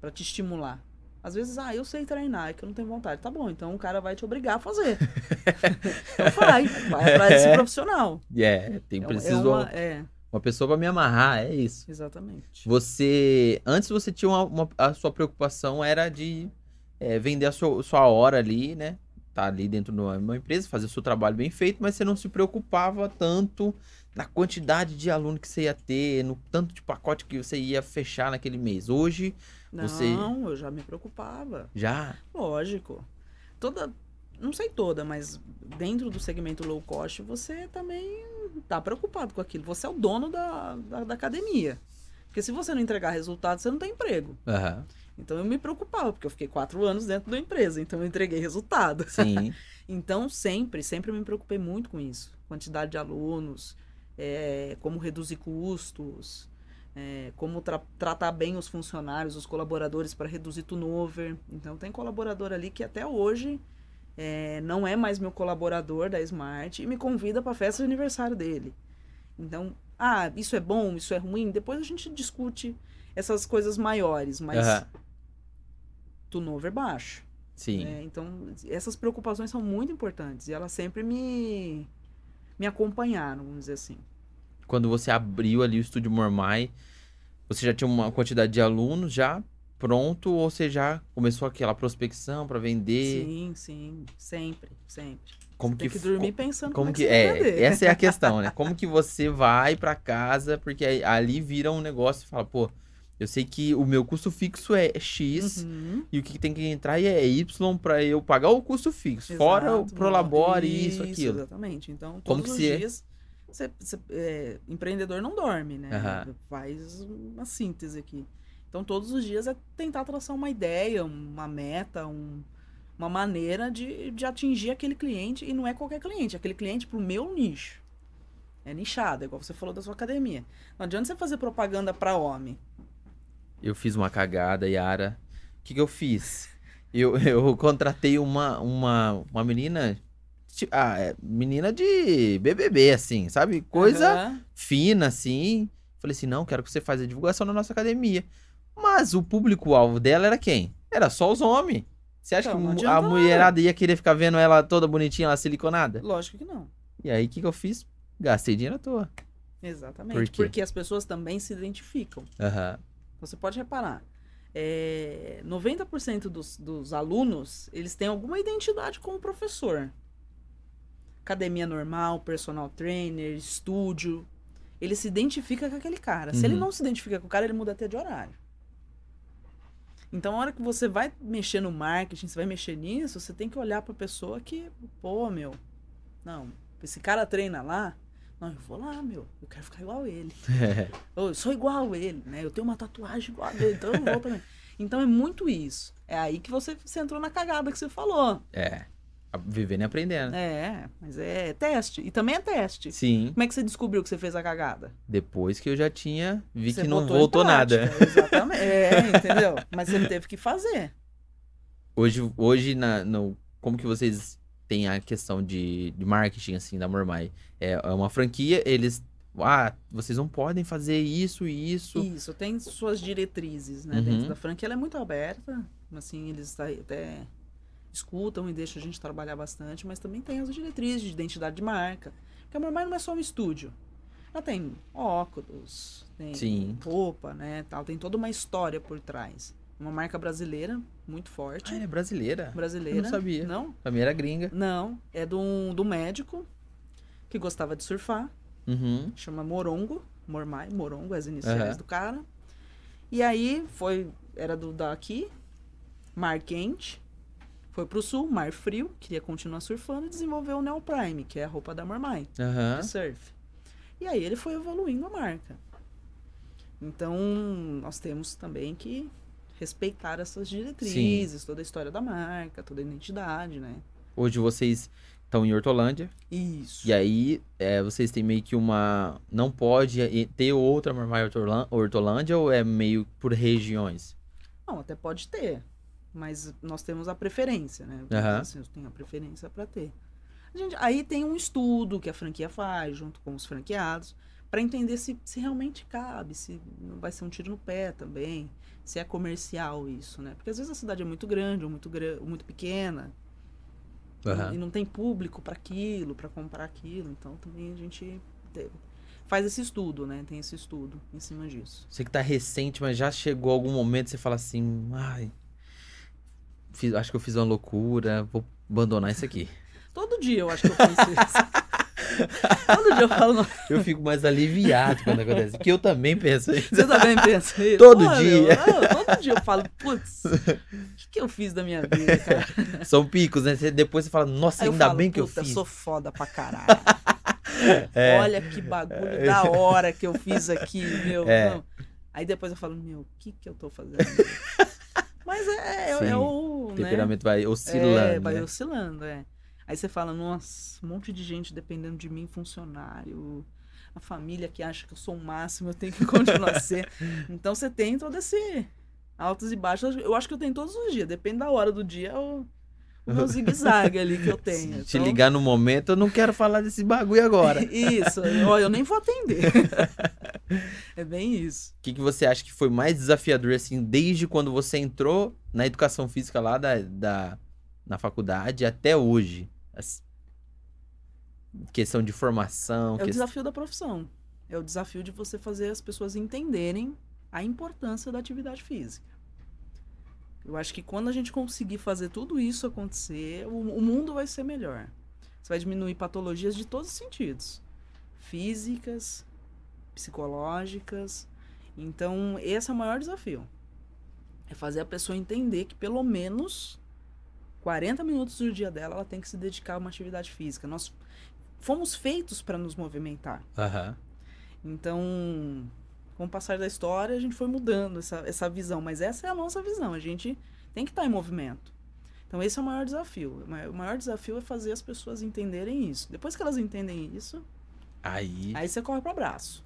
para te estimular. Às vezes, ah, eu sei treinar, é que eu não tenho vontade. Tá bom, então o cara vai te obrigar a fazer. *laughs* então vai, vai atrás desse profissional. É, tem É, preciso é uma, é, uma pessoa pra me amarrar, é isso. exatamente. Você. Antes você tinha uma, uma- a sua preocupação era de é, vender a sua, sua hora ali, né? Tá ali dentro de uma, uma empresa, fazer o seu trabalho bem feito, mas você não se preocupava tanto na quantidade de aluno que você ia ter, no tanto de pacote que você ia fechar naquele mês. Hoje, Não, Você- eu já me preocupava. já. Lógico. Toda. Não sei toda, mas dentro do segmento low cost, você também tá preocupado com aquilo. Você é o dono da, da, da academia. Porque se você não entregar resultado, você não tem emprego. Aham. Então eu me preocupava, porque eu fiquei quatro anos dentro da empresa, então eu entreguei resultado. *laughs* Então sempre, sempre me preocupei muito com isso. Quantidade de alunos, é, como reduzir custos, é, como tra- tratar bem os funcionários, os colaboradores para reduzir turnover. Então tem colaborador ali que até hoje é, não é mais meu colaborador da Smart e me convida para a festa de aniversário dele. Então, ah, isso é bom, isso é ruim, depois a gente discute essas coisas maiores, mas Aham. turnover baixo. Sim. né? Então, essas preocupações são muito importantes. E elas sempre me, me acompanharam, vamos dizer assim. Quando você abriu ali o estúdio Mormai, você já tinha uma quantidade de alunos já pronto ou você já começou aquela prospecção para vender? Sim, sim. Sempre, sempre. Como Tem que que dormir pensando como como, que é que você vai é? Essa é a questão, né? *laughs* Como que você vai para casa porque ali vira um negócio e fala, pô, eu sei que o meu custo fixo é X Uhum. e o que tem que entrar é Y para eu pagar o custo fixo, fora o Exato, Prolabore isso, isso, aquilo. Exatamente. Então, Como que os se- dias, você, você- é, empreendedor não dorme, né? Aham. Faz uma síntese aqui. Então, todos os dias é tentar traçar uma ideia, uma meta, um- uma maneira de, de atingir aquele cliente. E não é qualquer cliente, é aquele cliente pro meu nicho. É nichado, igual você falou da sua academia. Não adianta você fazer propaganda para homem. Eu fiz uma cagada, Yara. O que, que eu fiz? Eu, *laughs* eu contratei uma, uma, uma menina. Ah, é, menina de BBB, assim, sabe? Coisa Aham. fina, assim. Falei assim: não, quero que você faça a divulgação na nossa academia. Mas o público-alvo dela era quem? Era só os homens. Você acha Então, que a mulherada ia querer ficar vendo ela toda bonitinha, lá siliconada? Lógico que não. E aí, o que, que eu fiz? Gastei dinheiro à toa. Exatamente. Por? Porque as pessoas também se identificam. Aham. Você pode reparar. É, 90% dos, dos alunos, eles têm alguma identidade como professor. Academia normal, personal trainer, estúdio. Ele se identifica com aquele cara. Se ele Uhum. não se identifica com o cara, ele muda até de horário. Então, a hora que você vai mexer no marketing, você vai mexer nisso, você tem que olhar pra pessoa que, pô, meu, não, esse cara treina lá, não, eu vou lá, meu, eu quero ficar igual ele. Ô, *laughs* Eu sou igual a ele, né? Eu tenho uma tatuagem igual a dele, então eu vou também. Então é muito isso. É aí que você, você entrou na cagada que você falou. É. Vivendo e aprendendo. É, mas é teste. E também é teste. Sim. Como é que você descobriu que você fez a cagada? Depois que eu já tinha, vi Você que não voltou nada. Exatamente. *laughs* É, entendeu? Mas você teve que fazer. Hoje, hoje na, no, como que vocês têm a questão de, de marketing, assim, da Mormai? É, é uma franquia, eles... Ah, vocês não podem fazer isso e isso. Isso, tem suas diretrizes, né? Uhum. Dentro da franquia, ela é muito aberta. Assim, eles até escutam e deixam a gente trabalhar bastante, mas também tem as diretrizes de identidade de marca. Porque a Mormai não é só um estúdio. Ela tem óculos, tem Sim. roupa, né? Tal, tem toda uma história por trás. Uma marca brasileira, muito forte. Ah, ela é brasileira? brasileira. eu não sabia. Não? Pra mim era gringa. Não. É de um, do médico que gostava de surfar. Uhum. chama Morongo, Mormai, Morongo, as iniciais Aham. do cara. E aí foi, era do daqui, mar quente, foi pro sul, mar frio, queria continuar surfando e desenvolveu o Neo Prime, que é a roupa da Mormai, Aham. de surf. E aí ele foi evoluindo a marca. Então, nós temos também que respeitar essas diretrizes, toda a história da marca, toda a identidade, né? Hoje vocês estão em Hortolândia. Isso. E aí, é, vocês têm meio que uma... Não pode ter outra Hortolã- Hortolândia ou é meio por regiões? Não, até pode ter. Mas nós temos a preferência, né? Aham. Assim, eu tenho a preferência para ter. Gente, aí tem um estudo que a franquia faz, junto com os franqueados, para entender se, se realmente cabe, se não vai ser um tiro no pé também, se é comercial isso, né? Porque às vezes a cidade é muito grande ou muito, ou muito pequena Aham. e não tem público para aquilo, para comprar aquilo. Então também a gente te- faz esse estudo, né? Tem esse estudo em cima disso. Você que tá recente, mas já chegou algum momento você fala assim, ai, fiz- acho que eu fiz uma loucura, vou abandonar isso aqui. *laughs* Todo dia eu acho que eu penso isso. *laughs* Todo dia eu falo, "Não, Eu fico mais aliviado quando acontece, que eu também penso isso. Você também pensa *laughs* isso? Todo Pô, dia. meu, eu- todo dia eu falo, putz, o que, que eu fiz da minha vida, cara? São picos, né? Você- depois você fala, nossa, eu ainda falo, bem que eu fiz. sou foda pra caralho. É. Olha que bagulho da hora que eu fiz aqui, meu. É. Aí depois eu falo, meu, o que que eu tô fazendo? Mas é, é, é O o. né? temperamento vai oscilando, É, vai né? oscilando, é. Aí você fala, nossa, um monte de gente dependendo de mim, funcionário, a família que acha que eu sou o máximo, eu tenho que *laughs* continuar a ser. Então você tem todo esse altos e baixos. Eu acho que eu tenho todos os dias, depende da hora do dia, é o meu zigue-zague ali que eu *laughs* tenho. Se Então, ligar no momento, eu não quero falar desse bagulho agora. *laughs* Isso, ó, eu nem vou atender. *laughs* É bem isso. O que, que você acha que foi mais desafiador, assim, desde quando você entrou na educação física lá da, da, na faculdade até hoje? As- questão de formação. É o desafio da profissão. É o desafio de você fazer as pessoas entenderem a importância da atividade física. Eu acho que quando a gente conseguir fazer tudo isso acontecer, o, o mundo vai ser melhor. Você vai diminuir patologias de todos os sentidos: físicas, psicológicas. Então, esse é o maior desafio. É fazer a pessoa entender que pelo menos 40 minutos do dia dela ela tem que se dedicar a uma atividade física. Nós fomos feitos para nos movimentar. Aham. Então, com o passar da história, a gente foi mudando essa, essa visão. Mas essa é a nossa visão. A gente tem que estar em movimento. Então, esse é o maior desafio. O maior- O desafio é fazer as pessoas entenderem isso. Depois que elas entendem isso, Aí. aí você corre para abraço.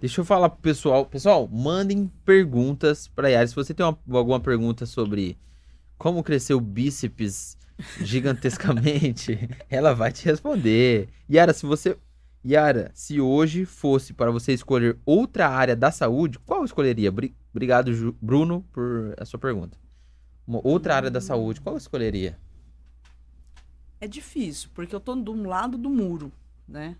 Deixa eu falar pro pessoal. Pessoal, mandem perguntas pra Yara. Se você tem uma- alguma pergunta sobre como crescer o bíceps gigantescamente, *laughs* ela vai te responder. Yara, se você. Yara, se hoje fosse para você escolher outra área da saúde, qual escolheria? Bri- Obrigado, Ju- Bruno, por a sua pergunta. Uma outra área da saúde, qual escolheria? É difícil, porque eu tô de um lado do muro, né?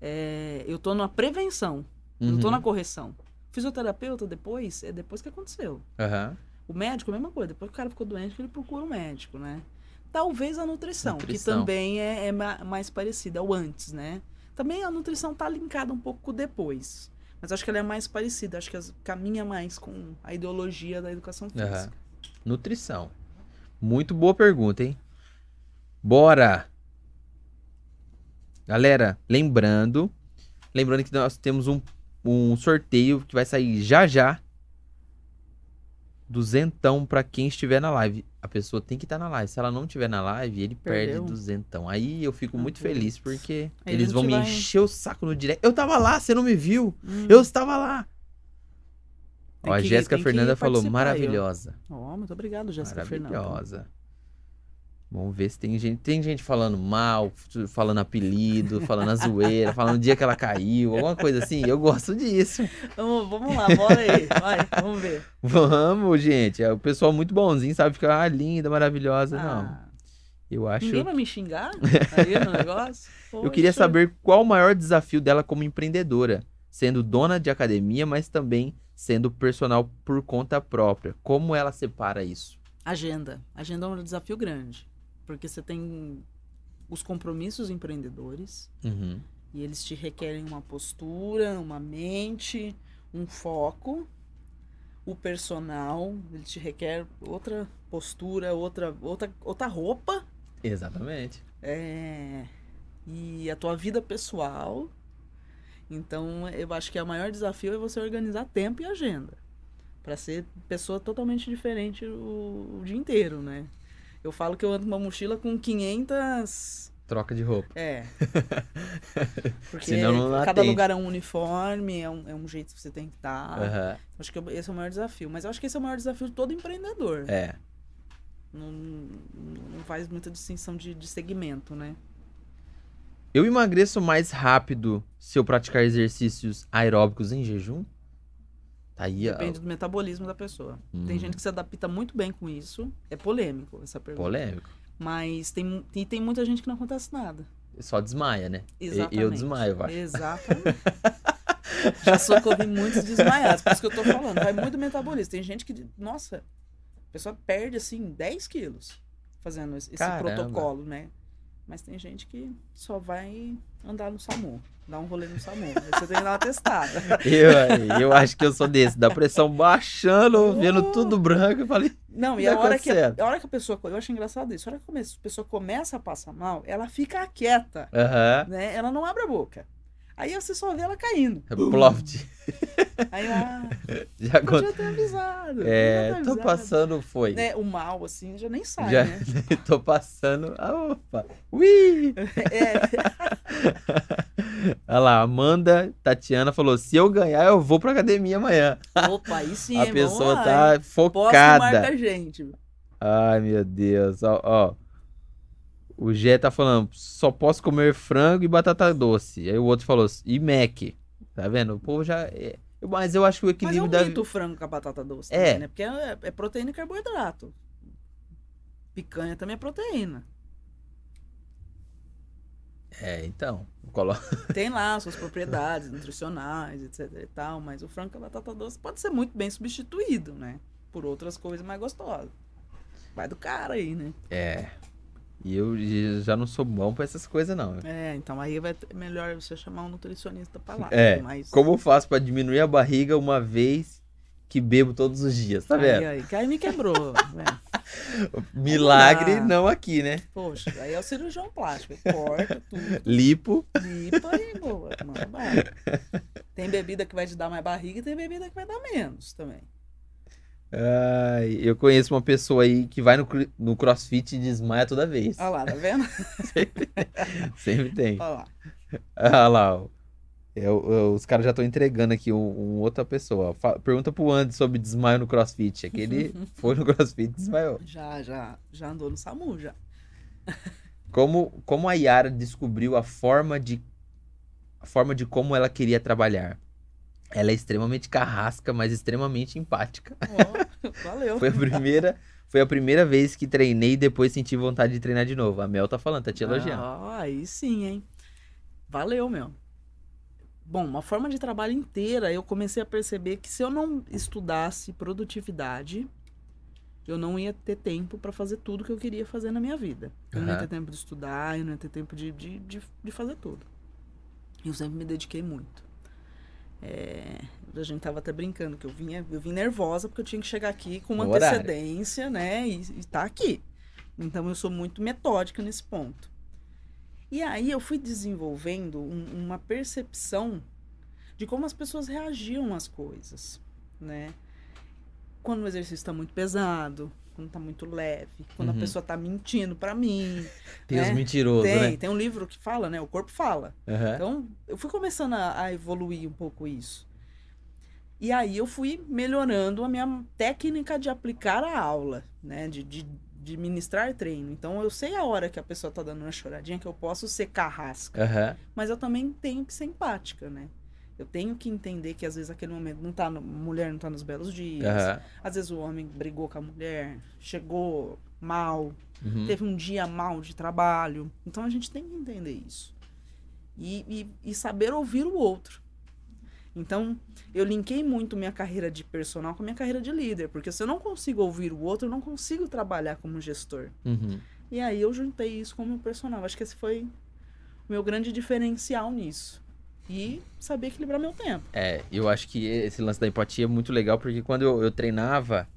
É, eu tô na prevenção, eu não tô Uhum. na correção. Fisioterapeuta, depois, é depois que aconteceu. Aham. O médico, a mesma coisa. Depois que o cara ficou doente, ele procura um médico, né? Talvez a nutrição, Nutrição. que também é, é ma- mais parecida ao antes, né? Também a nutrição tá linkada um pouco com o depois. Mas acho que ela é mais parecida. Acho que as- caminha mais com a ideologia da educação física. Aham. Nutrição. Muito boa pergunta, hein? Bora! Galera, lembrando, lembrando que nós temos um, um sorteio que vai sair já já. Duzentão pra quem estiver na live. A pessoa tem que estar na live. Se ela não estiver na live, ele perde Perdeu. duzentão. Aí eu fico Ah, muito putz. feliz porque Aí eles vão me vai- encher o saco no direct. Eu tava lá, você não me viu? Hum, Eu estava lá. Ó, a Jéssica Fernanda falou ó. maravilhosa. Ó, muito obrigado, Jéssica Fernanda. Maravilhosa. Vamos ver se tem gente. Tem gente falando mal, falando apelido, falando a zoeira, falando o dia que ela caiu, alguma coisa assim. Eu gosto disso. Vamos, vamos lá, bora aí. Vai, vamos ver. Vamos, gente. É o pessoal muito bonzinho, sabe? Ficar ah, linda, maravilhosa. Não. Ah, Eu acho. ninguém vai me xingar aí no negócio? *laughs* Eu queria Poxa. saber qual o maior desafio dela como empreendedora, sendo dona de academia, mas também sendo personal por conta própria. Como ela separa isso? Agenda. Agenda é um desafio grande. Porque você tem os compromissos empreendedores Uhum. e eles te requerem uma postura, uma mente, um foco. O personal, ele te requer outra postura, outra, outra, outra roupa. Exatamente. É, e a tua vida pessoal. Então, eu acho que o maior desafio é você organizar tempo e agenda. Pra ser pessoa totalmente diferente o, o dia inteiro, né? Eu falo que eu ando com uma mochila com 500. Troca de roupa. É. *laughs* Porque Senão não cada lugar é um uniforme, é um, é um jeito que você tem que estar. Aham. Acho que esse é o maior desafio. Mas eu acho que esse é o maior desafio de todo empreendedor. É. Não, não faz muita distinção de, de segmento, né? Eu emagreço mais rápido se eu praticar exercícios aeróbicos em jejum? Tá aí. Depende do metabolismo da pessoa. Tem Hum. gente que se adapta muito bem com isso. É polêmico essa pergunta. Polêmico. Mas tem, e tem muita gente que não acontece nada. Só desmaia, né? E- Exatamente. Eu desmaio, eu acho. Exatamente. *laughs* Já socorri muitos desmaiados. Por isso que eu tô falando. Vai muito metabolismo. Tem gente que, nossa, a pessoa perde assim 10 quilos fazendo esse, esse Caramba. protocolo, né? Mas tem gente que só vai andar no SAMU, dar um rolê no SAMU. Você tem que dar uma testada. *laughs* Eu, eu acho que eu sou desse, da pressão baixando, vendo Uh! tudo branco, eu falei, Não, e Tá a hora, que a, a hora que a pessoa. Eu acho engraçado isso. A hora que a pessoa começa a passar mal, ela fica quieta, aham, né? Ela não abre a boca. Aí você só vê ela caindo. ploft. *laughs* Aí ela. *laughs* Já Ah, acon- podia ter avisado. É, ter tô avisado. passando, foi. Né, o mal, assim, já nem sai, Já né? tô passando. Ah, opa! Ui! É, Olha lá, Amanda Tatiana falou: se eu ganhar, eu vou pra academia amanhã. opa, aí sim, a pessoa lá, tá hein? Posso marca focada. a gente. Ai, meu Deus. Ó, ó. O Gé tá falando: só posso comer frango e batata doce. Aí o outro falou: e Mac? Tá vendo? O povo já. é- eu- Mas eu acho que o Mas equilíbrio um da. mito o frango com a batata doce É. também, né? Porque é, é proteína e carboidrato. Picanha também é proteína. É, então. Colo... *laughs* Tem lá suas propriedades nutricionais, etc e tal, mas o frango com a batata doce pode ser muito bem substituído, né? Por outras coisas mais gostosas. Vai do cara aí, né? É. E eu já não sou bom pra essas coisas, não. É, então aí vai ter, melhor você chamar um nutricionista pra lá. É, Mas, Como eu faço pra diminuir a barriga uma vez que bebo todos os dias, tá aí, vendo? aí, que aí me quebrou. *laughs* né? *laughs* Milagre Não dá. não aqui, né? Poxa, aí é o cirurgião plástico. Corta tudo, Lipo. limpa e boa. Bala. Tem bebida que vai te dar mais barriga e tem bebida que vai dar menos também. Ai, eu conheço uma pessoa aí que vai no, no crossfit e desmaia toda vez. Olha lá, tá vendo? *laughs* Sempre tem. Olha lá. Ah lá, É, o- é, os caras já estão entregando aqui um, um outra pessoa. Fa- Pergunta pro Andy sobre desmaio no crossfit. Aquele *laughs* foi no crossfit e desmaiou. Já, já, já andou no SAMU, já. Como, como a Yara descobriu a forma de a forma de como ela queria trabalhar? Ela é extremamente carrasca, mas extremamente empática. Ó, *laughs* valeu. Foi a primeira, foi a primeira vez que treinei e depois senti vontade de treinar de novo. A Mel tá falando, tá te elogiando. Ah, aí sim, hein? Valeu, meu. Bom, uma forma de trabalho inteira, eu comecei a perceber que se eu não estudasse produtividade, eu não ia ter tempo para fazer tudo que eu queria fazer na minha vida. Eu não ia ter tempo de estudar, eu não ia ter tempo de, de, de, de fazer tudo. Eu sempre me dediquei muito. É, a gente tava até brincando que eu vinha, eu vim nervosa porque eu tinha que chegar aqui com uma antecedência, né? E, e tá aqui. Então eu sou muito metódica nesse ponto. E aí eu fui desenvolvendo um- uma percepção de como as pessoas reagiam às coisas, né? Quando o exercício está muito pesado, quando tá muito leve, quando Uhum. a pessoa tá mentindo para mim. Deus né? mentiroso, Tem, né? tem um livro que fala, né? O corpo fala. Aham. Então, eu fui começando a, a evoluir um pouco isso. E aí eu fui melhorando a minha técnica de aplicar a aula, né? De, de, de ministrar treino. Então, eu sei a hora que a pessoa tá dando uma choradinha, que eu posso ser carrasca. Aham. Mas eu também tenho que ser empática, né? Eu tenho que entender que às vezes aquele momento não tá, no, mulher não tá nos belos dias. Aham. Às vezes o homem brigou com a mulher, chegou mal, Uhum. teve um dia mal de trabalho. Então a gente tem que entender isso. E, e, e saber ouvir o outro. Então, eu linkei muito minha carreira de personal com a minha carreira de líder, porque se eu não consigo ouvir o outro, eu não consigo trabalhar como gestor. Uhum. E aí eu juntei isso com o meu personal. Acho que esse foi o meu grande diferencial nisso. E saber equilibrar meu tempo. É, eu acho que esse lance da empatia é muito legal, porque quando eu, eu treinava,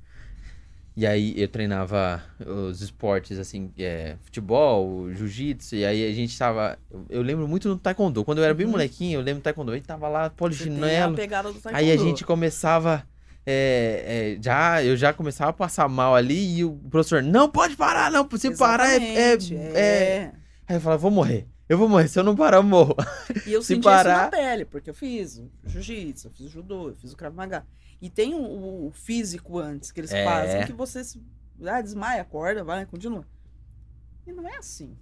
e aí eu treinava os esportes, assim, é, futebol, jiu-jitsu, e aí a gente tava. Eu, eu lembro muito no taekwondo. Quando eu era bem Uhum. molequinho, eu lembro do taekwondo, a gente tava lá, a polichinelo. do taekwondo. Aí a gente começava. é, é, já, eu já começava a passar mal ali e o professor, não pode parar, não, se parar é, é, Exatamente, é- Aí eu falava, vou morrer, eu vou morrer, se eu não parar, eu morro. E eu *laughs* Se senti parar- isso na pele, porque eu fiz jiu-jitsu, eu fiz judô, eu fiz o krav maga. E tem o, o físico antes que eles É. fazem, que você se, ah, desmaia, acorda, vai, continua. E não é assim,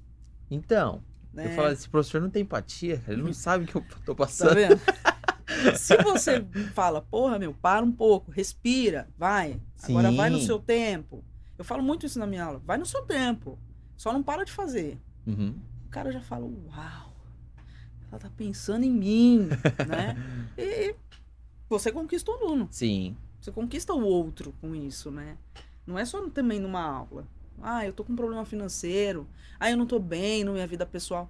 Então, né? eu falava, esse professor não tem empatia, ele não *laughs* sabe o que eu tô Tá passando. vendo? *laughs* Se você fala, porra, meu, para um pouco, respira, vai. Agora vai no Sim. seu tempo. Eu falo muito isso na minha aula. Vai no seu tempo. Só não para de fazer. Uhum. O cara já fala, uau, ela tá pensando em mim, né? *laughs* E você conquista o aluno. Sim. Você conquista o outro com isso, né? Não é só também numa aula. Ah, eu tô com um problema financeiro. Ah, eu não tô bem na minha vida pessoal.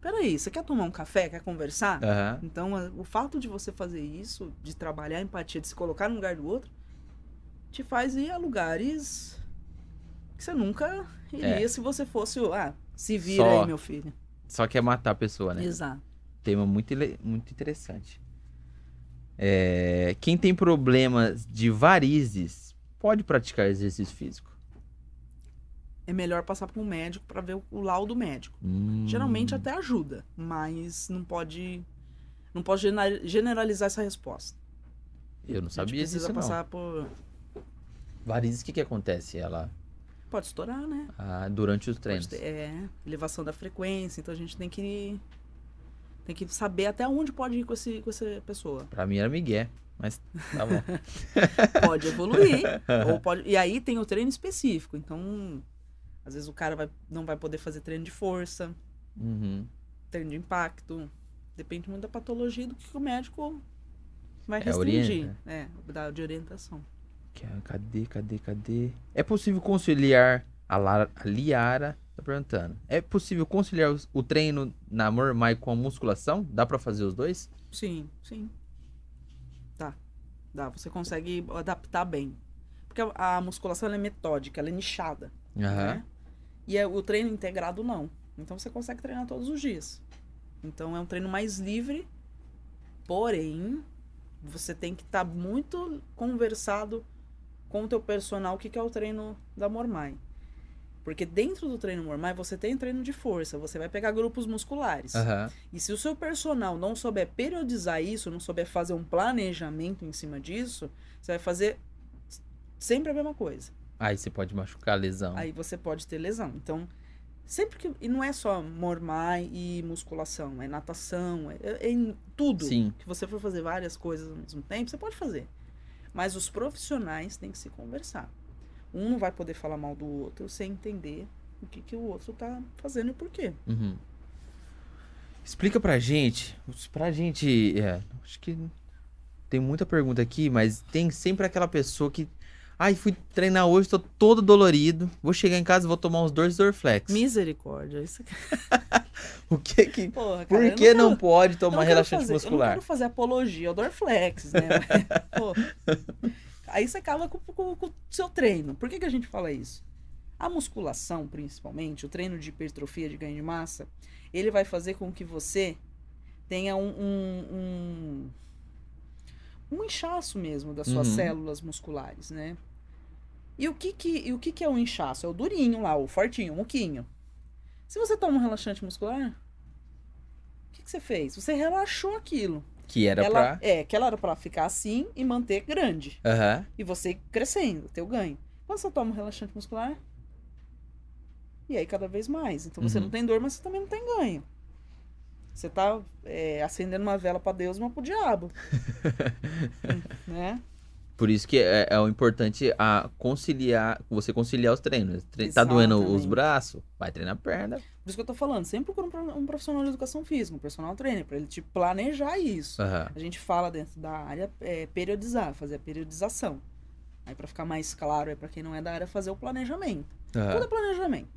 Peraí, você quer tomar um café? Quer conversar? Aham. Então, o fato de você fazer isso, de trabalhar a empatia, de se colocar no lugar do outro, te faz ir a lugares que você nunca iria se você fosse o. Ah, se vira É. Só. aí, meu filho. Só quer matar a pessoa, né? Exato. Tema muito, muito interessante. É, quem tem problemas de varizes pode praticar exercício físico? É melhor passar para um médico para ver o, laudo médico. Hum, Geralmente até ajuda, mas não pode não pode generalizar essa resposta. Eu não sabia precisa disso, não. passar por Varizes, o que que acontece? Ela, pode estourar, né? ah, durante os treinos. ter- é, elevação da frequência, então a gente tem que Tem que saber até onde pode ir com, esse, com essa pessoa. Pra mim era Miguel, mas tá bom. *laughs* Pode evoluir. *laughs* ou pode... E aí tem o treino específico. Então, às vezes o cara vai, não vai poder fazer treino de força, Uhum. treino de impacto. Depende muito da patologia do que o médico vai É, restringir. orienta. É, da, de orientação. É- Cadê, cadê, cadê? É possível conciliar a, Lara, a Liara tá perguntando. É possível conciliar os- o treino na Mormai com a musculação? Dá pra fazer os dois? Sim, sim. Dá. Dá. Você consegue adaptar bem. Porque a, a musculação é metódica, ela é nichada. Aham. né? E é- o treino integrado não. Então você consegue treinar todos os dias. Então é um treino mais livre, porém você tem que estar muito conversado com o teu personal o que, que é o treino da Mormai. Porque dentro do treino Mormai você tem treino de força, você vai pegar grupos musculares. Aham. E se o seu personal não souber periodizar isso, não souber fazer um planejamento em cima disso, você vai fazer sempre a mesma coisa. Aí você pode machucar a lesão. Aí você pode ter lesão. Então, sempre que. E não é só mormai e musculação, é natação, é, é em tudo. Sim. Que você for fazer várias coisas ao mesmo tempo, você pode fazer. Mas os profissionais têm que se conversar. Um não vai poder falar mal do outro sem entender o que, que o outro tá fazendo e por quê. Uhum. Explica pra gente, pra gente, é, acho que tem muita pergunta aqui, mas tem sempre aquela pessoa que, ai, fui treinar hoje, tô todo dolorido, vou chegar em casa e vou tomar uns dois Dorflex. Misericórdia. Isso aqui. *laughs* O que que, Porra, cara, por que não quero- pode eu tomar não relaxante fazer- Eu não muscular? quero fazer apologia ao Dorflex, né? *laughs* Pô, aí você acaba com, com- com o seu treino. Por que, que a gente fala isso? A musculação, principalmente, o treino de hipertrofia, de ganho de massa, ele vai fazer com que você tenha um, um, um, um inchaço mesmo das suas Uhum. células musculares, né? E o que que, e o que que é o inchaço? É o durinho lá, o fortinho, o muquinho. Se você toma um relaxante muscular, o que, que você fez? Você relaxou aquilo. Que era ela, pra... É, que ela era pra ficar assim e manter grande. Aham. E você crescendo, teu ganho. Quando você toma um relaxante muscular, e aí cada vez mais. Então você Uhum. não tem dor, mas você também não tem ganho. Você tá é, acendendo uma vela pra Deus uma pro diabo. *laughs* Né? Por isso que é, é o importante a conciliar, você conciliar os treinos. Tre- Tá doendo os Exatamente. braços? Vai treinar a perna. Por isso que eu tô falando, sempre procura um pro- profissional de educação física, um personal trainer, pra ele te planejar isso. Aham. A gente fala dentro da área é, periodizar, fazer a periodização. Aí pra ficar mais claro, é para quem não é da área fazer o planejamento. Tudo é planejamento.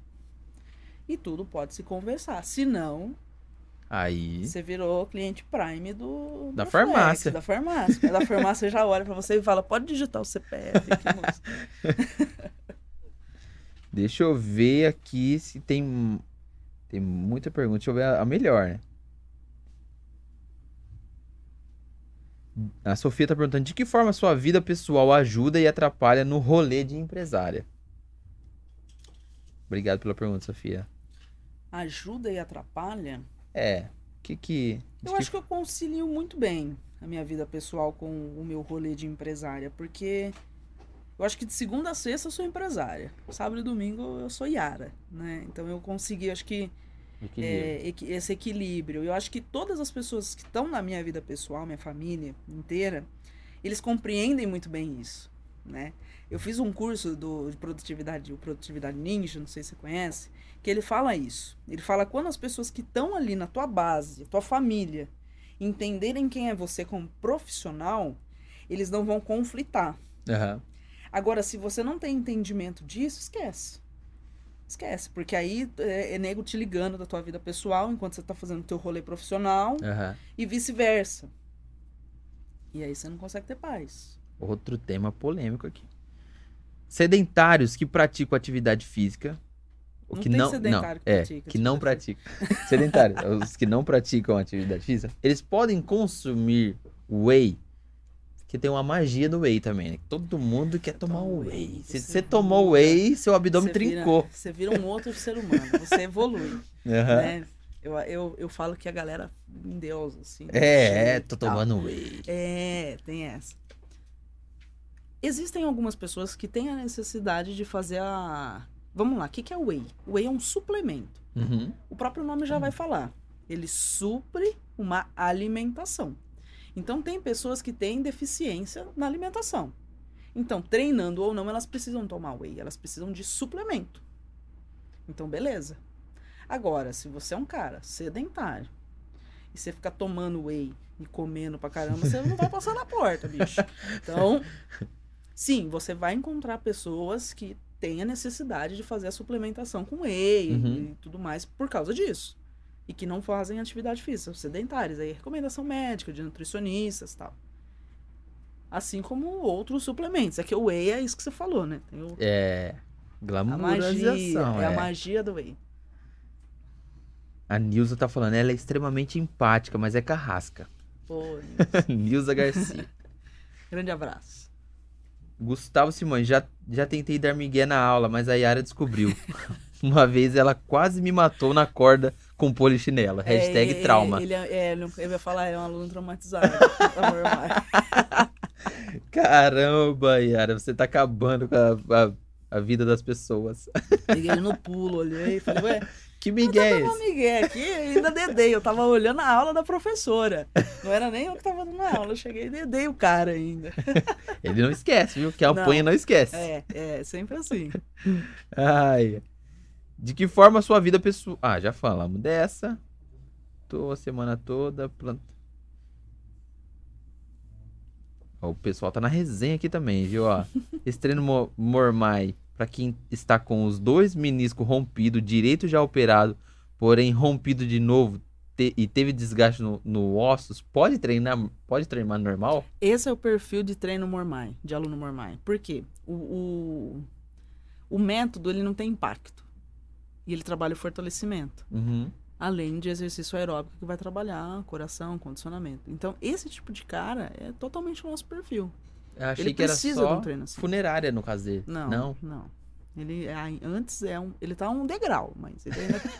E tudo pode se conversar. Se não, Aí... você virou cliente Prime do Da Dorflex, farmácia. Da farmácia. Da farmácia já olha pra você e fala: pode digitar o CPF aqui. *laughs* Deixa eu ver aqui se tem. Tem muita pergunta. Deixa eu ver a, a melhor, né? A Sofia tá perguntando de que forma a sua vida pessoal ajuda e atrapalha no rolê de empresária. Obrigado pela pergunta, Sofia. Ajuda e atrapalha? É. Que que. Eu que- acho que eu concilio muito bem a minha vida pessoal com o meu rolê de empresária, porque eu acho que de segunda a sexta eu sou empresária. Sábado e domingo eu sou Yara, né? Então eu consegui, acho que equilíbrio. é, esse equilíbrio. Eu acho que todas as pessoas que estão na minha vida pessoal, minha família inteira, eles compreendem muito bem isso, né? Eu fiz um curso do, de produtividade, o Produtividade Ninja, não sei se você conhece, que ele fala isso. Ele fala quando as pessoas que estão ali na tua base, tua família, entenderem quem é você como profissional, eles não vão conflitar. Aham. Agora, se você não tem entendimento disso, esquece. Esquece, porque aí é, é nego te ligando da tua vida pessoal enquanto você tá fazendo teu rolê profissional Aham. e vice-versa. E aí você não consegue ter paz. Outro tema polêmico aqui. Sedentários que praticam atividade física. O Não que não, sedentário não, que é, pratica que não praticam. Sedentários, *laughs* os que não praticam atividade física, eles podem consumir whey. Que tem uma magia do whey também, né? Todo mundo quer tomar Toma whey, whey. Se você tomou whey, seu abdômen Você vira- trincou. você vira um outro ser humano, você *laughs* evolui, Aham. né? Eu, eu, eu falo que a galera em Deus, assim. É, é, tô tomando whey. É, tem essa. Existem algumas pessoas que têm a necessidade de fazer a. Vamos lá, o que, que é o whey? O whey é um suplemento. Uhum. O próprio nome já vai falar. Ele supre uma alimentação. Então, tem pessoas que têm deficiência na alimentação. Então, treinando ou não, elas precisam tomar whey, elas precisam de suplemento. Então, beleza. Agora, se você é um cara sedentário e você ficar tomando whey e comendo pra caramba, você não vai passar na porta, bicho. *laughs* Então, sim, você vai encontrar pessoas que têm a necessidade de fazer a suplementação com whey Uhum. e tudo mais por causa disso. E que não fazem atividade física, sedentários. Aí, recomendação médica de nutricionistas e tal. Assim como outros suplementos. É que o whey é isso que você falou, né? O, É. Glamourização. É é. a magia do whey. A Nilza tá falando, ela é extremamente empática, mas é carrasca. Pô, *laughs* Nilza Garcia. *laughs* grande abraço. Gustavo Simões, já, já tentei dar migué na aula, mas a Yara descobriu. *laughs* Uma vez ela quase me matou na corda com polichinela. Hashtag É, trauma. Ele, é, ele, ele vai falar, é um aluno traumatizado. *laughs* *laughs* Caramba, Yara, você tá acabando com a, a, a vida das pessoas. Peguei ele no pulo, olhei e falei, ué, Que migué eu esse? Miguel aqui, ainda dedei. Eu tava olhando a aula da professora. Não era nem eu que tava dando a aula, eu cheguei e dedei o cara ainda. *laughs* Ele não esquece, viu? Que apanha não esquece. É, é, sempre assim. Ai. De que forma a sua vida pessoal. Ah, já falamos dessa. Tô a semana toda. Plant... Ó, o pessoal tá na resenha aqui também, viu? Ó, *laughs* esse treino mo- Mormai, pra quem está com os dois meniscos rompidos, direito já operado, porém rompido de novo te- e teve desgaste no, no ossos, pode treinar, pode treinar normal? Esse é o perfil de treino Mormai, de aluno Mormai. Por quê? O, o, o método, ele não tem impacto. E ele trabalha o fortalecimento. Uhum. além de exercício aeróbico que vai trabalhar coração, condicionamento. Então, esse tipo de cara é totalmente o nosso perfil. Eu achei Ele que era precisa só de um treino assim. funerária no caso dele. Não, Não? não. Ele é- antes é um, ele tá um degrau, mas ele ainda *laughs*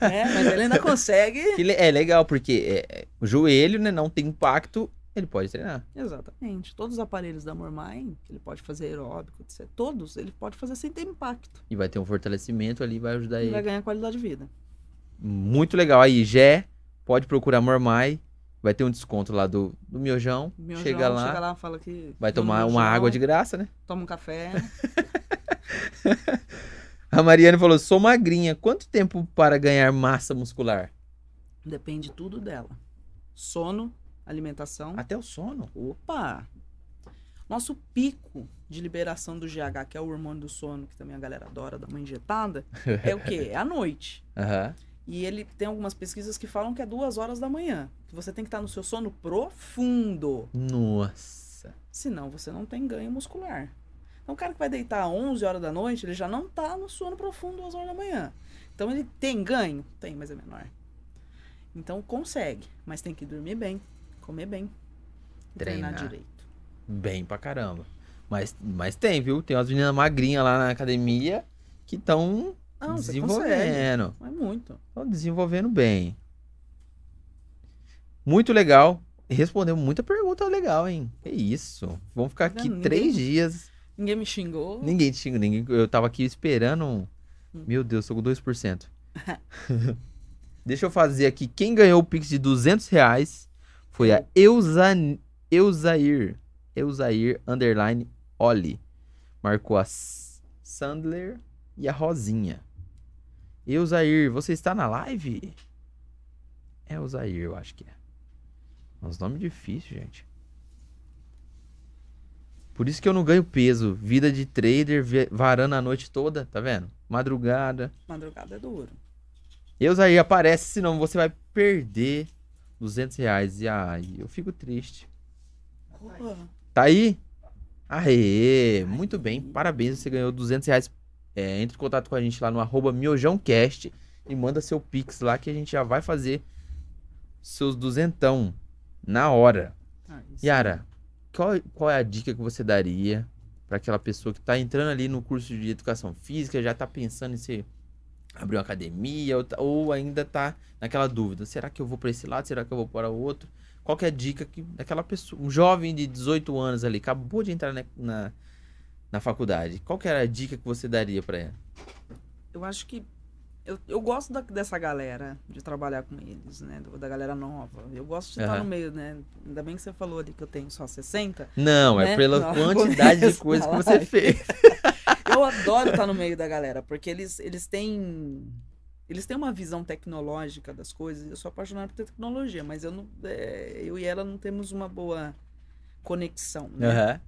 É, mas ele ainda consegue. É legal, porque é, é, o joelho né, não tem impacto, ele pode treinar. Exatamente. Todos os aparelhos da Mormai, que ele pode fazer aeróbico, etc. Todos, ele pode fazer sem ter impacto. E vai ter um fortalecimento ali, vai ajudar Ele ele. vai ganhar qualidade de vida. Muito legal. Aí, Gé, pode procurar Mormai. Vai ter um desconto lá do, do miojão. Meu chega lá, chega lá, fala que vai tomar meu uma água de graça, né? toma um café. *laughs* A Mariane falou: sou magrinha. Quanto tempo para ganhar massa muscular? Depende tudo dela. Sono, alimentação. Até o sono. Opa! Nosso pico de liberação do GH, que é o hormônio do sono, que também a galera adora dar uma injetada, *laughs* é o quê? É à noite. Aham. E ele tem algumas pesquisas que falam que é duas horas da manhã. Que você tem que estar no seu sono profundo. Nossa. Senão você não tem ganho muscular. Então o cara que vai deitar às 11 horas da noite, ele já não tá no sono profundo às horas da manhã. Então ele tem ganho? Tem, mas é menor. Então consegue, mas tem que dormir bem, comer bem, treinar Treinar. direito. Bem pra caramba. Mas, mas tem, viu? Tem umas meninas magrinhas lá na academia que estão Não, você consegue. desenvolvendo. É muito. Estão desenvolvendo bem. Muito legal. Respondeu muita pergunta legal, hein? Que isso. Vamos ficar aqui vendo? três Ninguém- dias. Ninguém me xingou. Ninguém te xinga, ninguém. Eu tava aqui esperando. um- Hum. Meu Deus, tô com 2%. *laughs* Deixa eu fazer aqui. Quem ganhou o Pix de 200 reais foi a Eusa... Eusair. Eusair Underline Oli. Marcou a Sandler e a Rosinha. Eusair, você está na live? É Eusair, eu acho que é. Uns nomes difíceis, gente. Por isso que eu não ganho peso. Vida de trader, varando a noite toda, tá vendo? Madrugada. Madrugada é duro. Eusair, aparece, senão você vai perder 200 reais. E ai, eu fico triste. Tá aí? Aê, muito bem, parabéns, você ganhou 200 reais. É, entre em contato com a gente lá no arroba miojãocast e manda seu pix lá que a gente já vai fazer seus duzentão na hora. Ah. Yara, qual, qual é a dica que você daria para aquela pessoa que tá entrando ali no curso de educação física, já tá pensando em se abrir uma academia ou, tá- ou ainda tá naquela dúvida, será que eu vou para esse lado, será que eu vou para o outro? Qual que é a dica que daquela pessoa, um jovem de 18 anos ali, acabou de entrar na, na, na faculdade, qual que era a dica que você daria para ela? Eu acho que eu, eu gosto da- dessa galera, de trabalhar com eles, né? Da galera nova. Eu gosto de estar Aham. no meio, né? Ainda bem que você falou ali que eu tenho só 60. Não, é Né? pela No quantidade de da que você fez. *laughs* Eu adoro estar no meio da galera, porque eles, eles têm. Eles têm uma visão tecnológica das coisas. Eu sou apaixonado por tecnologia, mas eu, não, é, eu e ela não temos uma boa conexão. Né? Aham.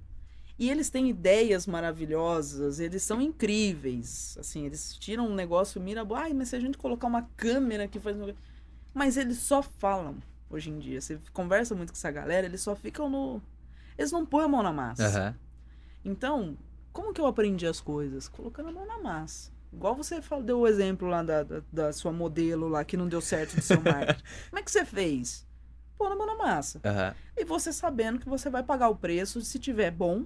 E eles têm ideias maravilhosas, eles são incríveis. Assim, eles tiram um negócio mira, ai, mas se a gente colocar uma câmera que faz. Mas eles só falam hoje em dia. Você conversa muito com essa galera, eles só ficam no. Eles não põem a mão na massa. Aham. Então, como que eu aprendi as coisas? Colocando a mão na massa. Igual você deu o exemplo lá da, da, da sua modelo lá que não deu certo do seu marketing. *laughs* como é que você fez? Pô na mão na massa. Aham. E você sabendo que você vai pagar o preço, se tiver bom,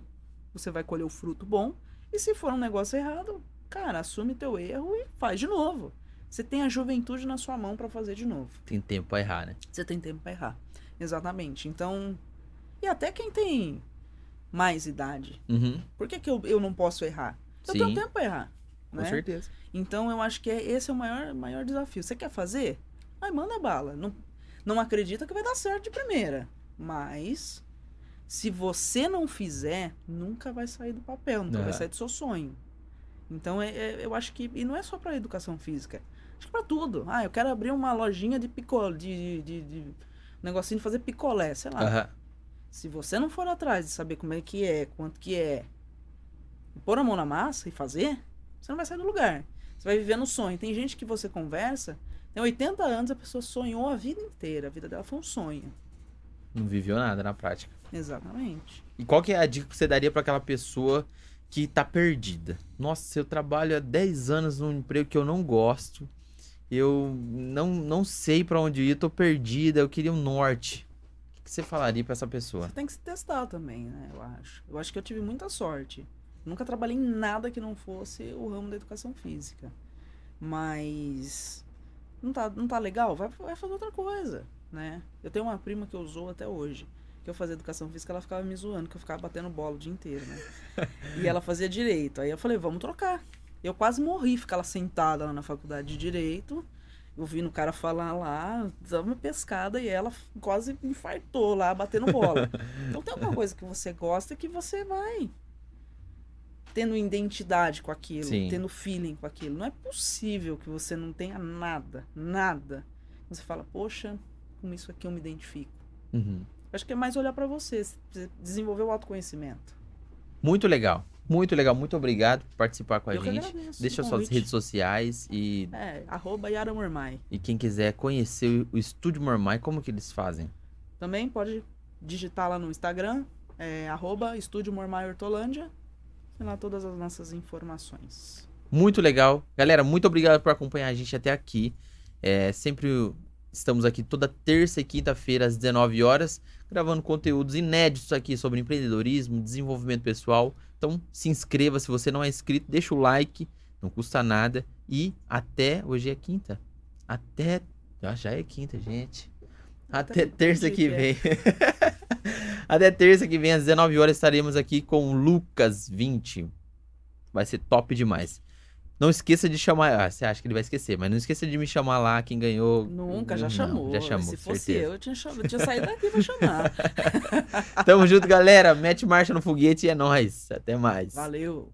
você vai colher o fruto bom. E se for um negócio errado, cara, assume teu erro e faz de novo. Você tem a juventude na sua mão pra fazer de novo. Tem tempo pra errar, né? Você tem tempo pra errar. Exatamente. Então, e até quem tem mais idade, Uhum. por que, que eu, eu não posso errar? Eu Sim. tenho tempo pra errar. Com né? certeza. Então eu acho que é- esse é o maior, maior desafio. Você quer fazer? Aí manda bala. Não, não acredita que vai dar certo de primeira. Mas se você não fizer, nunca vai sair do papel, nunca É. vai sair do seu sonho. Então é- é- eu acho que. E não é só pra educação física. Acho que pra tudo. Ah, eu quero abrir uma lojinha de picolé, de, de, de- um negocinho de fazer picolé, sei lá. Aham. Se você não for atrás de saber como é que é, quanto que é, e pôr a mão na massa e fazer, você não vai sair do lugar. Você vai viver no sonho. Tem gente que você conversa, tem 80 anos, a pessoa sonhou a vida inteira. A vida dela foi um sonho. Não viveu nada na prática. Exatamente. E qual que é a dica que você daria pra aquela pessoa que tá perdida? Nossa, eu trabalho há 10 anos num emprego que eu não gosto. Eu não, não sei pra onde ir, tô perdida, eu queria um norte. O que você falaria pra essa pessoa? Você tem que se testar também, né? Eu acho. Eu acho que eu tive muita sorte. Nunca trabalhei em nada que não fosse o ramo da educação física. Mas não tá, não tá legal? Vai, vai fazer outra coisa, né? Eu tenho uma prima que usou até hoje. Que eu fazia educação física, ela ficava me zoando, que eu ficava batendo bola o dia inteiro, né? *laughs* e ela fazia direito. Aí eu falei, vamos trocar. Eu quase morri, ficar lá sentada lá na faculdade de direito. Ouvindo o cara falar lá, dava uma pescada e ela quase infartou lá, batendo bola. *laughs* Então tem alguma coisa que você gosta que você vai tendo identidade com aquilo, Sim. tendo feeling com aquilo. Não é possível que você não tenha nada, nada. Você fala, poxa, com isso aqui eu me identifico. Uhum. Acho que é mais olhar pra você, desenvolver o autoconhecimento. Muito legal. Muito legal. Muito obrigado por participar com a eu gente. Deixa suas redes sociais e, É, arroba Yara Mormai. e quem quiser conhecer o Estúdio Mormai, como que eles fazem? Também pode digitar lá no Instagram, é, arroba Estúdio Mormai Hortolândia. Tem lá todas as nossas informações. Muito legal. Galera, muito obrigado por acompanhar a gente até aqui. É, sempre estamos aqui toda terça e quinta-feira às 19 horas, gravando conteúdos inéditos aqui sobre empreendedorismo, desenvolvimento pessoal. Então, se inscreva se você não é inscrito, deixa o like, não custa nada. E até hoje é quinta. Até já é quinta, gente. Até terça que que vem. *laughs* Até terça que vem às 19 horas estaremos aqui com o Lucas 20. Vai ser top demais. Não esqueça de chamar. Ah, você acha que ele vai esquecer, mas não esqueça de me chamar lá, quem ganhou. Nunca, já Não, chamou. Já chamou, Se fosse certeza. eu, eu tinha, eu tinha saído daqui pra chamar. *laughs* Tamo junto, galera. Mete marcha no foguete e é nóis. Até mais. Valeu.